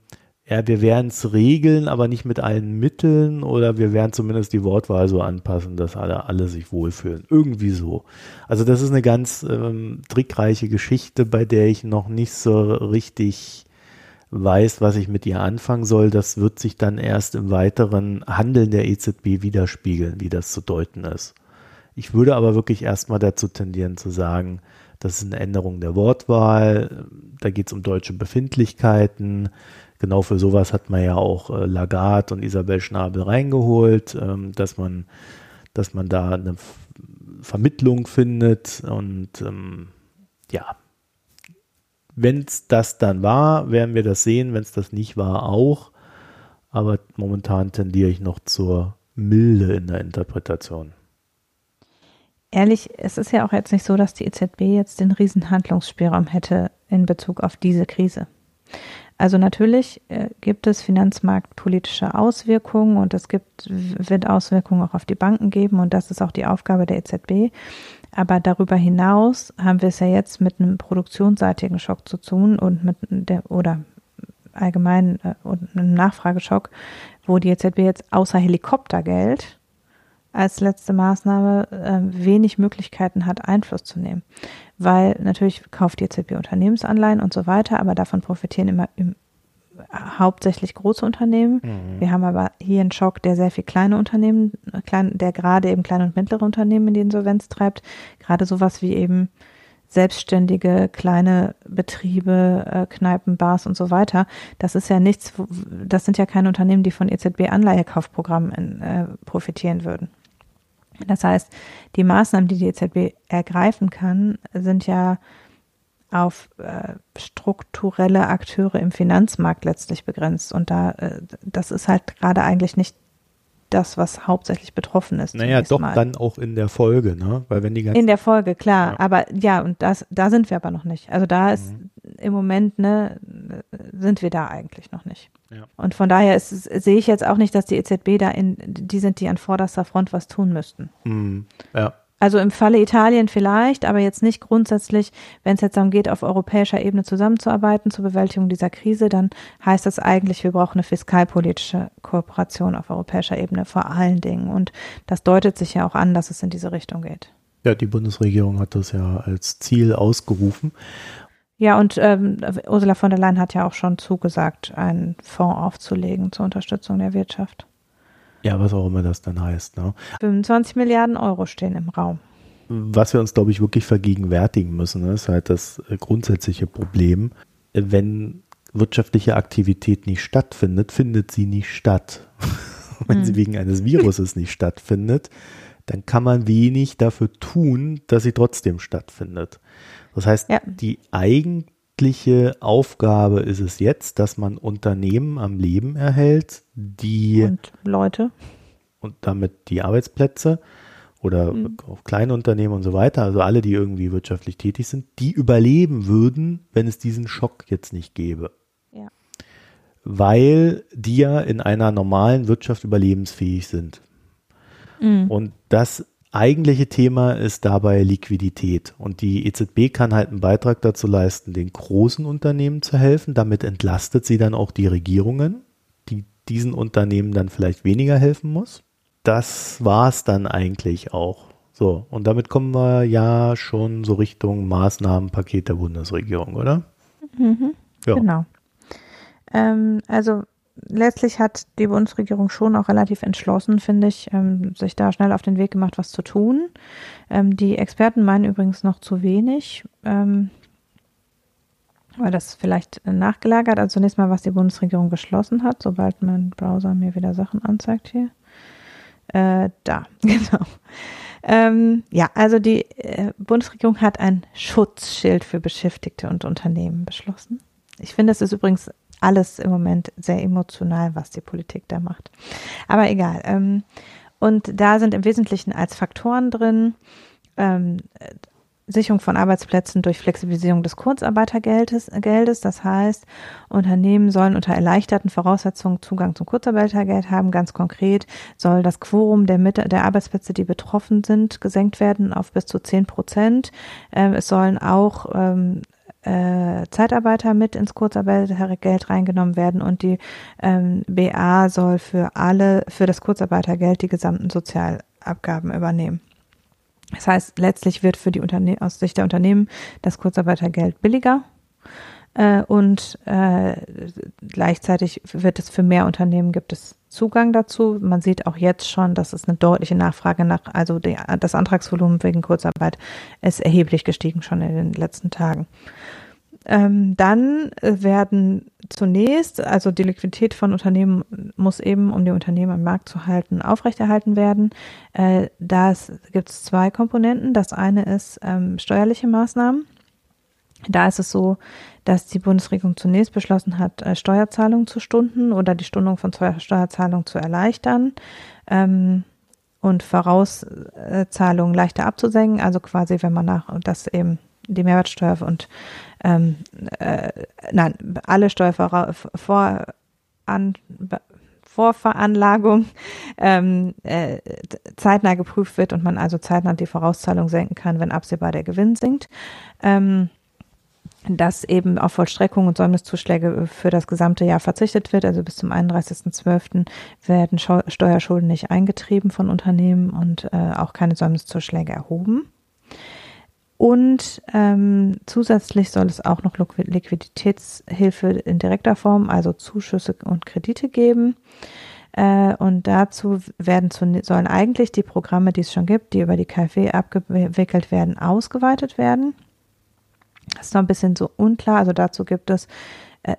ja, wir werden es regeln, aber nicht mit allen Mitteln oder wir werden zumindest die Wortwahl so anpassen, dass alle, alle sich wohlfühlen. Irgendwie so. Also das ist eine ganz ähm, trickreiche Geschichte, bei der ich noch nicht so richtig weiß, was ich mit ihr anfangen soll. Das wird sich dann erst im weiteren Handeln der EZB widerspiegeln, wie das zu deuten ist. Ich würde aber wirklich erstmal dazu tendieren zu sagen, das ist eine Änderung der Wortwahl, da geht es um deutsche Befindlichkeiten, genau für sowas hat man ja auch äh, Lagarde und Isabel Schnabel reingeholt, ähm, dass man, dass man da eine Vermittlung findet und ähm, ja, wenn es das dann war, werden wir das sehen, wenn es das nicht war, auch. Aber momentan tendiere ich noch zur Milde in der Interpretation. Ehrlich, es ist ja auch jetzt nicht so, dass die EZB jetzt den riesen Handlungsspielraum hätte in Bezug auf diese Krise. Also natürlich äh, gibt es finanzmarktpolitische Auswirkungen und es gibt, wird Auswirkungen auch auf die Banken geben und das ist auch die Aufgabe der EZB. Aber darüber hinaus haben wir es ja jetzt mit einem produktionsseitigen Schock zu tun und mit der, oder allgemein äh, einem Nachfrageschock, wo die EZB jetzt außer Helikoptergeld als letzte Maßnahme äh, wenig Möglichkeiten hat, Einfluss zu nehmen. Weil natürlich kauft die EZB Unternehmensanleihen und so weiter, aber davon profitieren immer im, hauptsächlich große Unternehmen. Mhm. Wir haben aber hier einen Schock, der sehr viel kleine Unternehmen, klein, der gerade eben kleine und mittlere Unternehmen in die Insolvenz treibt. Gerade sowas wie eben selbstständige kleine Betriebe, äh, Kneipen, Bars und so weiter. Das ist ja nichts, das sind ja keine Unternehmen, die von EZB-Anleihekaufprogrammen äh, profitieren würden. Das heißt, die Maßnahmen, die die EZB ergreifen kann, sind ja auf äh, strukturelle Akteure im Finanzmarkt letztlich begrenzt. Und da, äh, das ist halt gerade eigentlich nicht das, was hauptsächlich betroffen ist. Naja, doch Mal. dann auch in der Folge, ne? Weil wenn die ganzen In der Folge, klar. Ja. Aber ja, und das, da sind wir aber noch nicht. Also da ist mhm. im Moment, ne, sind wir da eigentlich noch nicht. Ja. Und von daher ist, sehe ich jetzt auch nicht, dass die EZB da in, die sind, die an vorderster Front was tun müssten. Mhm. Ja. Also im Falle Italien vielleicht, aber jetzt nicht grundsätzlich, wenn es jetzt darum geht, auf europäischer Ebene zusammenzuarbeiten zur Bewältigung dieser Krise, dann heißt das eigentlich, wir brauchen eine fiskalpolitische Kooperation auf europäischer Ebene vor allen Dingen. Und das deutet sich ja auch an, dass es in diese Richtung geht. Ja, die Bundesregierung hat das ja als Ziel ausgerufen. Ja, und ähm, Ursula von der Leyen hat ja auch schon zugesagt, einen Fonds aufzulegen zur Unterstützung der Wirtschaft. Ja, was auch immer das dann heißt. Ne? 25 Milliarden Euro stehen im Raum. Was wir uns, glaube ich, wirklich vergegenwärtigen müssen, ist halt das äh, grundsätzliche Problem. Wenn wirtschaftliche Aktivität nicht stattfindet, findet sie nicht statt. Wenn hm. sie wegen eines Viruses nicht stattfindet, dann kann man wenig dafür tun, dass sie trotzdem stattfindet. Das heißt, ja. die eigentliche Aufgabe ist es jetzt, dass man Unternehmen am Leben erhält, die und Leute und damit die Arbeitsplätze oder mhm. auch kleine Unternehmen und so weiter, also alle, die irgendwie wirtschaftlich tätig sind, die überleben würden, wenn es diesen Schock jetzt nicht gäbe. Ja. Weil die ja in einer normalen Wirtschaft überlebensfähig sind. Mhm. Und das eigentliche Thema ist dabei Liquidität. Und die EZB kann halt einen Beitrag dazu leisten, den großen Unternehmen zu helfen. Damit entlastet sie dann auch die Regierungen, die diesen Unternehmen dann vielleicht weniger helfen muss. Das war es dann eigentlich auch. So, und damit kommen wir ja schon so Richtung Maßnahmenpaket der Bundesregierung, oder? Mhm, ja. Genau. Ähm, also letztlich hat die Bundesregierung schon auch relativ entschlossen, finde ich, ähm, sich da schnell auf den Weg gemacht, was zu tun. Ähm, die Experten meinen übrigens noch zu wenig. Ähm, weil das vielleicht nachgelagert. Also zunächst mal, was die Bundesregierung beschlossen hat, sobald mein Browser mir wieder Sachen anzeigt hier. Äh, da, genau. Ähm, ja, also die äh, Bundesregierung hat ein Schutzschild für Beschäftigte und Unternehmen beschlossen. Ich finde, es ist übrigens alles im Moment sehr emotional, was die Politik da macht. Aber egal. Ähm, und da sind im Wesentlichen als Faktoren drin ähm, Sicherung von Arbeitsplätzen durch Flexibilisierung des Kurzarbeitergeldes. Geldes. Das heißt, Unternehmen sollen unter erleichterten Voraussetzungen Zugang zum Kurzarbeitergeld haben. Ganz konkret soll das Quorum der, Mit der Arbeitsplätze, die betroffen sind, gesenkt werden auf bis zu zehn Prozent. Ähm, es sollen auch ähm, äh, Zeitarbeiter mit ins Kurzarbeitergeld reingenommen werden und die ähm, BA soll für alle, für das Kurzarbeitergeld die gesamten Sozialabgaben übernehmen. Das heißt, letztlich wird für die Unterne aus Sicht der Unternehmen das Kurzarbeitergeld billiger äh, und äh, gleichzeitig wird es für mehr Unternehmen gibt es Zugang dazu. Man sieht auch jetzt schon, dass es eine deutliche Nachfrage nach, also die, das Antragsvolumen wegen Kurzarbeit ist erheblich gestiegen schon in den letzten Tagen. Ähm, dann werden zunächst, also die Liquidität von Unternehmen muss eben, um die Unternehmen am Markt zu halten, aufrechterhalten werden. Äh, da gibt es zwei Komponenten. Das eine ist ähm, steuerliche Maßnahmen. Da ist es so, dass die Bundesregierung zunächst beschlossen hat, äh, Steuerzahlungen zu stunden oder die Stundung von Steuerzahlungen zu erleichtern ähm, und Vorauszahlungen leichter abzusenken. Also quasi, wenn man nach, das eben die Mehrwertsteuer und ähm, äh, nein, alle Steuervor an, Vorveranlagung ähm, äh, zeitnah geprüft wird und man also zeitnah die Vorauszahlung senken kann, wenn absehbar der Gewinn sinkt. Ähm, dass eben auf Vollstreckung und Säumniszuschläge für das gesamte Jahr verzichtet wird. Also bis zum 31.12. werden Steuerschulden nicht eingetrieben von Unternehmen und äh, auch keine Säumniszuschläge erhoben. Und ähm, zusätzlich soll es auch noch Liquiditätshilfe in direkter Form, also Zuschüsse und Kredite geben. Äh, und dazu werden zu, sollen eigentlich die Programme, die es schon gibt, die über die KfW abgewickelt werden, ausgeweitet werden. Das ist noch ein bisschen so unklar. Also dazu gibt es äh,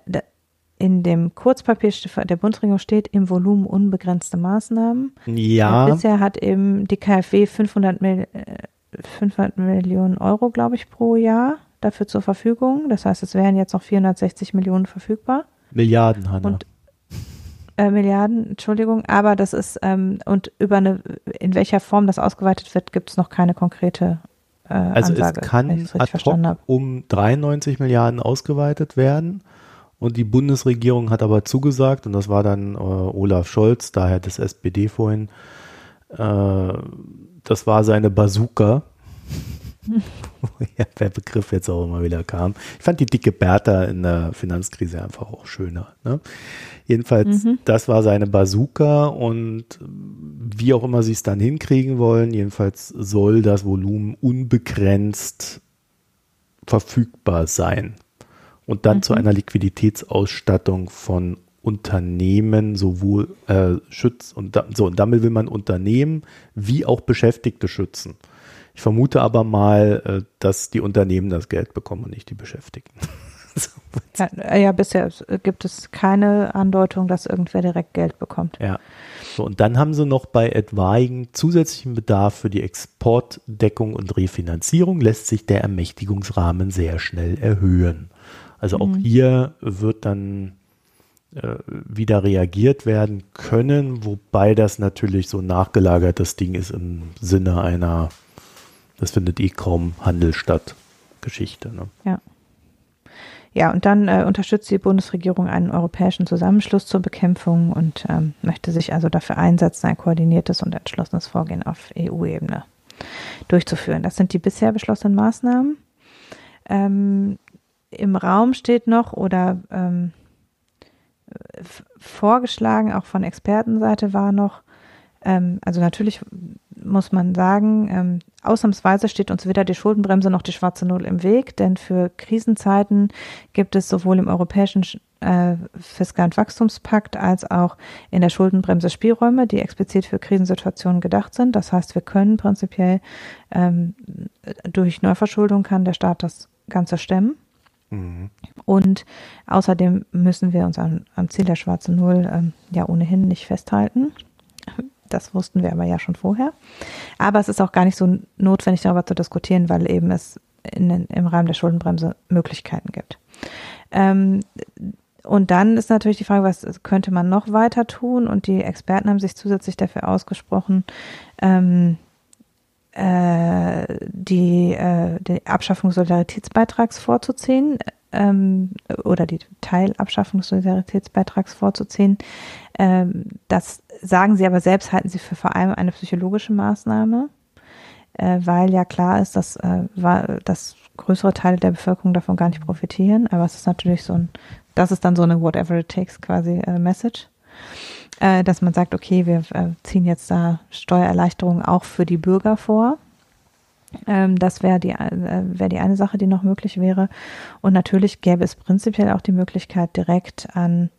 in dem Kurzpapier der Bundesregierung steht im Volumen unbegrenzte Maßnahmen. Ja. Äh, bisher hat eben die KfW 500 Millionen 500 Millionen Euro, glaube ich, pro Jahr dafür zur Verfügung. Das heißt, es wären jetzt noch 460 Millionen verfügbar. Milliarden, Hanna. Und, äh, Milliarden, Entschuldigung, aber das ist, ähm, und über eine, in welcher Form das ausgeweitet wird, gibt es noch keine konkrete äh, also Ansage. es kann ad hoc um 93 Milliarden ausgeweitet werden. Und die Bundesregierung hat aber zugesagt, und das war dann äh, Olaf Scholz, daher das SPD vorhin, äh, das war seine Bazooka. ja, der Begriff jetzt auch immer wieder kam. Ich fand die dicke Bertha in der Finanzkrise einfach auch schöner. Ne? Jedenfalls, mhm. das war seine Bazooka und wie auch immer sie es dann hinkriegen wollen, jedenfalls soll das Volumen unbegrenzt verfügbar sein und dann mhm. zu einer Liquiditätsausstattung von Unternehmen sowohl äh, schützt und da, so und damit will man Unternehmen wie auch Beschäftigte schützen. Ich vermute aber mal, äh, dass die Unternehmen das Geld bekommen und nicht die Beschäftigten. ja, äh, ja, bisher gibt es keine Andeutung, dass irgendwer direkt Geld bekommt. Ja. So, und dann haben sie noch bei etwaigen zusätzlichen Bedarf für die Exportdeckung und Refinanzierung lässt sich der Ermächtigungsrahmen sehr schnell erhöhen. Also auch mhm. hier wird dann äh, wieder reagiert werden können, wobei das natürlich so ein nachgelagertes Ding ist im Sinne einer, das findet eh kaum Handel statt, Geschichte. Ne? Ja. Ja, und dann äh, unterstützt die Bundesregierung einen europäischen Zusammenschluss zur Bekämpfung und ähm, möchte sich also dafür einsetzen, ein koordiniertes und entschlossenes Vorgehen auf EU-Ebene durchzuführen. Das sind die bisher beschlossenen Maßnahmen. Ähm, Im Raum steht noch oder ähm, vorgeschlagen, auch von Expertenseite war noch, ähm, also natürlich muss man sagen, ähm, ausnahmsweise steht uns weder die Schuldenbremse noch die schwarze Null im Weg, denn für Krisenzeiten gibt es sowohl im europäischen äh, Fiskal- und Wachstumspakt als auch in der Schuldenbremse Spielräume, die explizit für Krisensituationen gedacht sind. Das heißt, wir können prinzipiell ähm, durch Neuverschuldung kann der Staat das Ganze stemmen. Mhm. Und außerdem müssen wir uns am, am Ziel der schwarzen Null ähm, ja ohnehin nicht festhalten. Das wussten wir aber ja schon vorher. Aber es ist auch gar nicht so notwendig, darüber zu diskutieren, weil eben es in, im Rahmen der Schuldenbremse Möglichkeiten gibt. Ähm, und dann ist natürlich die Frage, was könnte man noch weiter tun? Und die Experten haben sich zusätzlich dafür ausgesprochen, ähm, äh, die, äh, die Abschaffung des Solidaritätsbeitrags vorzuziehen ähm, oder die Teilabschaffung des Solidaritätsbeitrags vorzuziehen. Ähm, das sagen sie aber selbst, halten sie für vor allem eine psychologische Maßnahme, äh, weil ja klar ist, dass, äh, dass größere Teile der Bevölkerung davon gar nicht profitieren. Aber es ist natürlich so ein, das ist dann so eine Whatever it takes quasi äh, Message äh, dass man sagt, okay, wir äh, ziehen jetzt da Steuererleichterungen auch für die Bürger vor. Ähm, das wäre die, äh, wär die eine Sache, die noch möglich wäre. Und natürlich gäbe es prinzipiell auch die Möglichkeit, direkt an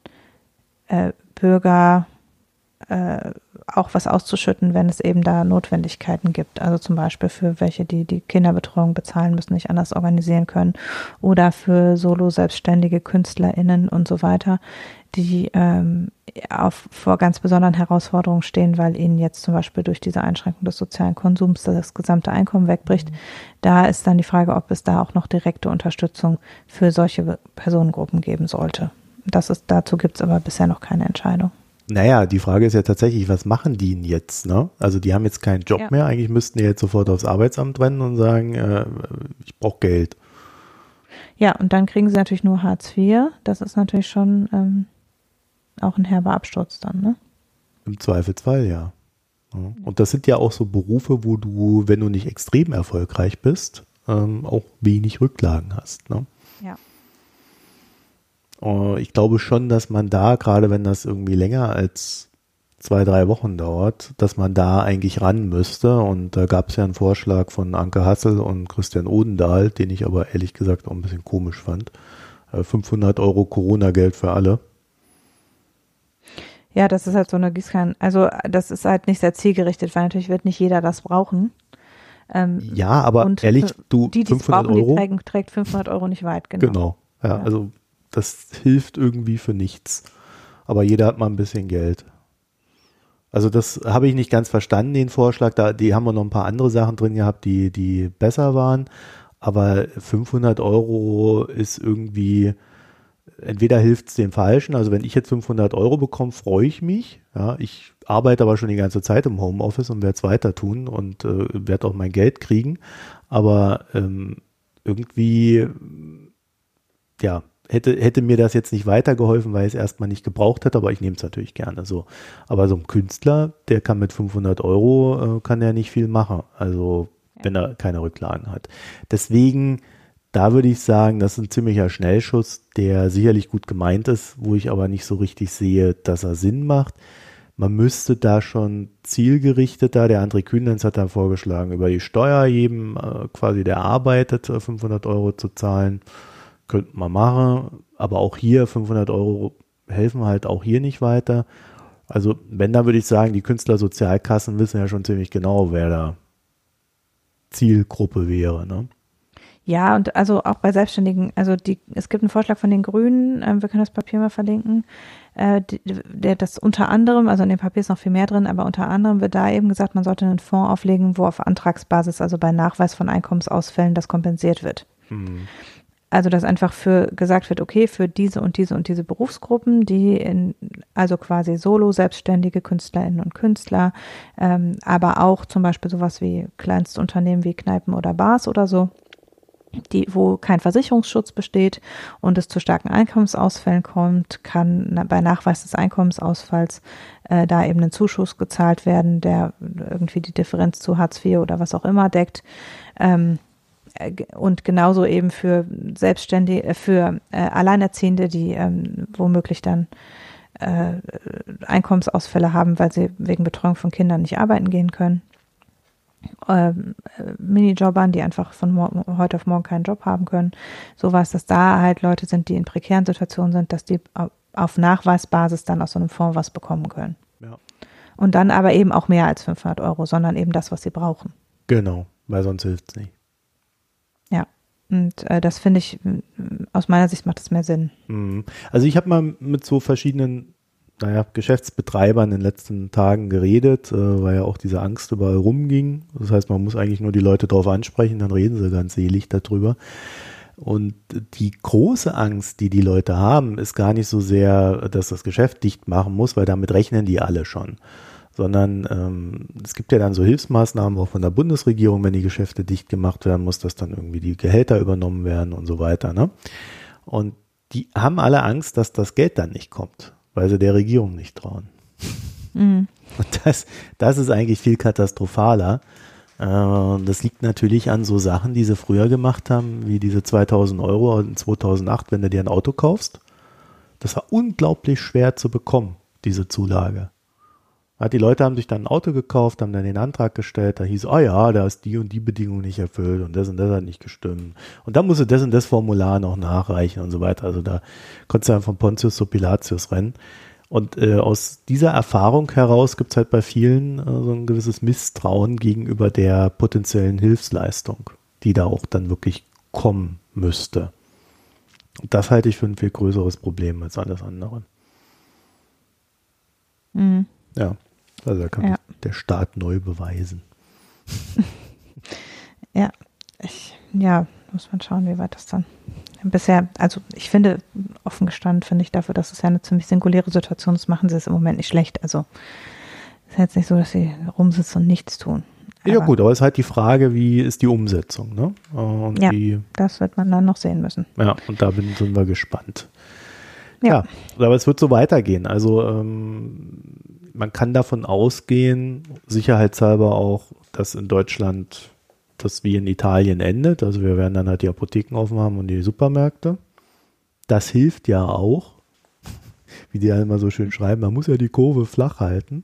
äh, Bürger äh, auch was auszuschütten, wenn es eben da Notwendigkeiten gibt. Also zum Beispiel für welche, die die Kinderbetreuung bezahlen müssen, nicht anders organisieren können. Oder für solo-selbstständige KünstlerInnen und so weiter, die ähm, auf, vor ganz besonderen Herausforderungen stehen, weil ihnen jetzt zum Beispiel durch diese Einschränkung des sozialen Konsums das gesamte Einkommen wegbricht. Mhm. Da ist dann die Frage, ob es da auch noch direkte Unterstützung für solche Personengruppen geben sollte. Das ist, dazu gibt es aber bisher noch keine Entscheidung. Naja, die Frage ist ja tatsächlich, was machen die denn jetzt? Ne? Also die haben jetzt keinen Job ja. mehr. Eigentlich müssten die jetzt sofort aufs Arbeitsamt rennen und sagen, äh, ich brauche Geld. Ja, und dann kriegen sie natürlich nur Hartz IV. Das ist natürlich schon ähm, auch ein herber Absturz dann, ne? Im Zweifelsfall, ja. Und das sind ja auch so Berufe, wo du, wenn du nicht extrem erfolgreich bist, ähm, auch wenig Rücklagen hast. Ne? Ja. Uh, ich glaube schon, dass man da, gerade wenn das irgendwie länger als zwei, drei Wochen dauert, dass man da eigentlich ran müsste. Und da gab es ja einen Vorschlag von Anke Hassel und Christian Odendahl, den ich aber ehrlich gesagt auch ein bisschen komisch fand. 500 äh, Euro Corona-Geld für alle. Ja, das ist halt so eine Gießkanne. Also das ist halt nicht sehr zielgerichtet, weil natürlich wird nicht jeder das brauchen. Ähm, ja, aber ehrlich, du die, 500 brauchen, Euro. Die trägen, trägt 500 Euro nicht weit, genau. Genau, ja, ja, also das hilft irgendwie für nichts. Aber jeder hat mal ein bisschen Geld. Also das habe ich nicht ganz verstanden, den Vorschlag. Da, die haben wir noch ein paar andere Sachen drin gehabt, die, die besser waren. Aber 500 Euro ist irgendwie, entweder hilft es dem Falschen. Also wenn ich jetzt 500 Euro bekomme, freue ich mich. Ja, ich arbeite aber schon die ganze Zeit im Homeoffice und werde es weiter tun und äh, werde auch mein Geld kriegen. Aber ähm, irgendwie, ja, hätte, hätte mir das jetzt nicht weitergeholfen, weil ich es erstmal nicht gebraucht hätte, aber ich nehme es natürlich gerne so. Aber so ein Künstler, der kann mit 500 Euro, äh, kann er nicht viel machen. Also, ja. wenn er keine Rücklagen hat. Deswegen, da würde ich sagen, das ist ein ziemlicher Schnellschuss, der sicherlich gut gemeint ist, wo ich aber nicht so richtig sehe, dass er Sinn macht. Man müsste da schon zielgerichteter, der André Kühnens hat da vorgeschlagen, über die Steuer jedem äh, quasi, der arbeitet, 500 Euro zu zahlen könnte man machen, aber auch hier 500 Euro helfen halt auch hier nicht weiter. Also wenn, dann würde ich sagen, die Künstlersozialkassen wissen ja schon ziemlich genau, wer da Zielgruppe wäre. Ne? Ja, und also auch bei Selbstständigen, also die, es gibt einen Vorschlag von den Grünen, äh, wir können das Papier mal verlinken, äh, die, der das unter anderem, also in dem Papier ist noch viel mehr drin, aber unter anderem wird da eben gesagt, man sollte einen Fonds auflegen, wo auf Antragsbasis, also bei Nachweis von Einkommensausfällen, das kompensiert wird. Hm. Also dass einfach für gesagt wird, okay, für diese und diese und diese Berufsgruppen, die in, also quasi solo selbstständige Künstlerinnen und Künstler, ähm, aber auch zum Beispiel sowas wie Kleinstunternehmen wie Kneipen oder Bars oder so, die, wo kein Versicherungsschutz besteht und es zu starken Einkommensausfällen kommt, kann bei Nachweis des Einkommensausfalls äh, da eben ein Zuschuss gezahlt werden, der irgendwie die Differenz zu Hartz IV oder was auch immer deckt. Ähm, äh, und genauso eben für Selbstständige, äh, für äh, Alleinerziehende, die ähm, womöglich dann äh, Einkommensausfälle haben, weil sie wegen Betreuung von Kindern nicht arbeiten gehen können. Ähm, äh, Minijobbern, die einfach von heute auf morgen keinen Job haben können. Sowas, dass da halt Leute sind, die in prekären Situationen sind, dass die auf Nachweisbasis dann aus so einem Fonds was bekommen können. Ja. Und dann aber eben auch mehr als 500 Euro, sondern eben das, was sie brauchen. Genau, weil sonst hilft es nicht. Und äh, das finde ich, aus meiner Sicht macht das mehr Sinn. Mhm. Also ich habe mal mit so verschiedenen, naja, Geschäftsbetreibern in den letzten Tagen geredet, äh, weil ja auch diese Angst überall rumging. Das heißt, man muss eigentlich nur die Leute drauf ansprechen, dann reden sie ganz selig darüber. Und die große Angst, die die Leute haben, ist gar nicht so sehr, dass das Geschäft dicht machen muss, weil damit rechnen die alle schon sondern ähm, es gibt ja dann so Hilfsmaßnahmen auch von der Bundesregierung, wenn die Geschäfte dicht gemacht werden, muss das dann irgendwie die Gehälter übernommen werden und so weiter. Ne? Und die haben alle Angst, dass das Geld dann nicht kommt, weil sie der Regierung nicht trauen. Mhm. Und das, das ist eigentlich viel katastrophaler. Äh, das liegt natürlich an so Sachen, die sie früher gemacht haben, wie diese 2000 Euro in 2008, wenn du dir ein Auto kaufst. Das war unglaublich schwer zu bekommen, diese Zulage. Die Leute haben sich dann ein Auto gekauft, haben dann den Antrag gestellt, da hieß, oh ja, da ist die und die Bedingung nicht erfüllt und das und das hat nicht gestimmt. Und dann musst du das und das Formular noch nachreichen und so weiter. Also da konntest du dann von Pontius zu Pilatius rennen. Und äh, aus dieser Erfahrung heraus gibt es halt bei vielen äh, so ein gewisses Misstrauen gegenüber der potenziellen Hilfsleistung, die da auch dann wirklich kommen müsste. Und das halte ich für ein viel größeres Problem als alles andere. Mhm. Ja. Also da kann ja. der Staat neu beweisen. ja, ich, ja, muss man schauen, wie weit das dann. Bisher, also ich finde, offen gestanden, finde ich dafür, dass es ja eine ziemlich singuläre Situation ist, machen sie es im Moment nicht schlecht. Also es ist jetzt nicht so, dass sie rumsitzen und nichts tun. Aber, ja gut, aber es ist halt die Frage, wie ist die Umsetzung, ne? Und ja, wie, das wird man dann noch sehen müssen. Ja, und da bin, sind wir gespannt. Ja. ja, aber es wird so weitergehen. Also ähm, man kann davon ausgehen, sicherheitshalber auch, dass in Deutschland das wie in Italien endet. Also wir werden dann halt die Apotheken offen haben und die Supermärkte. Das hilft ja auch. wie die ja immer so schön schreiben, man muss ja die Kurve flach halten.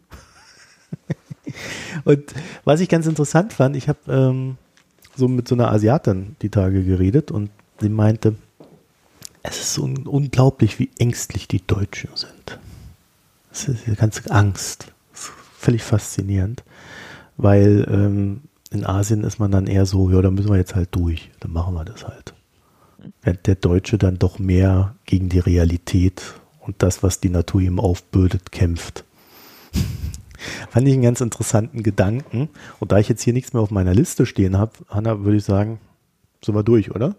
und was ich ganz interessant fand, ich habe ähm, so mit so einer Asiatin die Tage geredet und sie meinte, es ist so unglaublich, wie ängstlich die Deutschen sind. Eine ganze Angst. völlig faszinierend, weil ähm, in Asien ist man dann eher so, ja, da müssen wir jetzt halt durch, dann machen wir das halt. Während der Deutsche dann doch mehr gegen die Realität und das, was die Natur ihm aufbürdet, kämpft. Fand ich einen ganz interessanten Gedanken. Und da ich jetzt hier nichts mehr auf meiner Liste stehen habe, Hanna, würde ich sagen, sind wir durch, oder?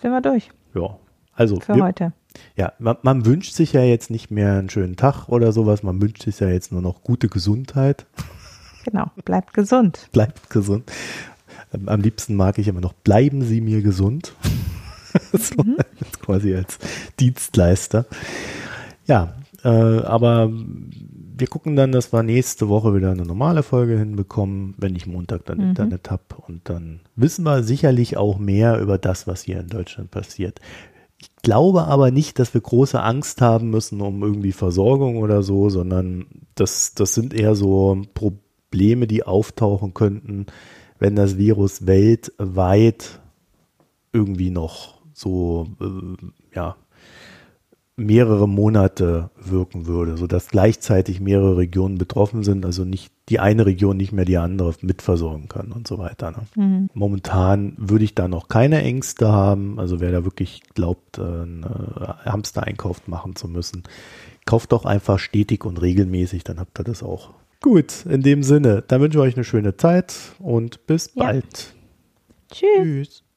Sind wir durch. Ja, also für wir, heute. Ja, man, man, wünscht sich ja jetzt nicht mehr einen schönen Tag oder sowas, man wünscht sich ja jetzt nur noch gute Gesundheit. Genau, bleibt gesund. bleibt gesund. Ähm, am liebsten mag ich immer noch, bleiben Sie mir gesund. so, mhm. quasi als Dienstleister. Ja, äh, aber wir gucken dann, dass wir nächste Woche wieder eine normale Folge hinbekommen, wenn ich Montag dann mhm. Internet habe. Und dann wissen wir sicherlich auch mehr über das, was hier in Deutschland passiert. Ich glaube aber nicht, dass wir große Angst haben müssen um irgendwie Versorgung oder so, sondern das, das sind eher so Probleme, die auftauchen könnten, wenn das Virus weltweit irgendwie noch so, äh, ja, mehrere Monate wirken würde, sodass gleichzeitig mehrere Regionen betroffen sind, also nicht die eine Region nicht mehr die andere mitversorgen kann und so weiter. Ne? Mhm. Momentan würde ich da noch keine Ängste haben, also wer da wirklich glaubt, einen äh, Hamster-Einkauf machen zu müssen, kauft doch einfach stetig und regelmäßig, dann habt ihr das auch. Gut, in dem Sinne, dann wünsche ich euch eine schöne Zeit und bis ja. bald. Tschüss. Tschüss.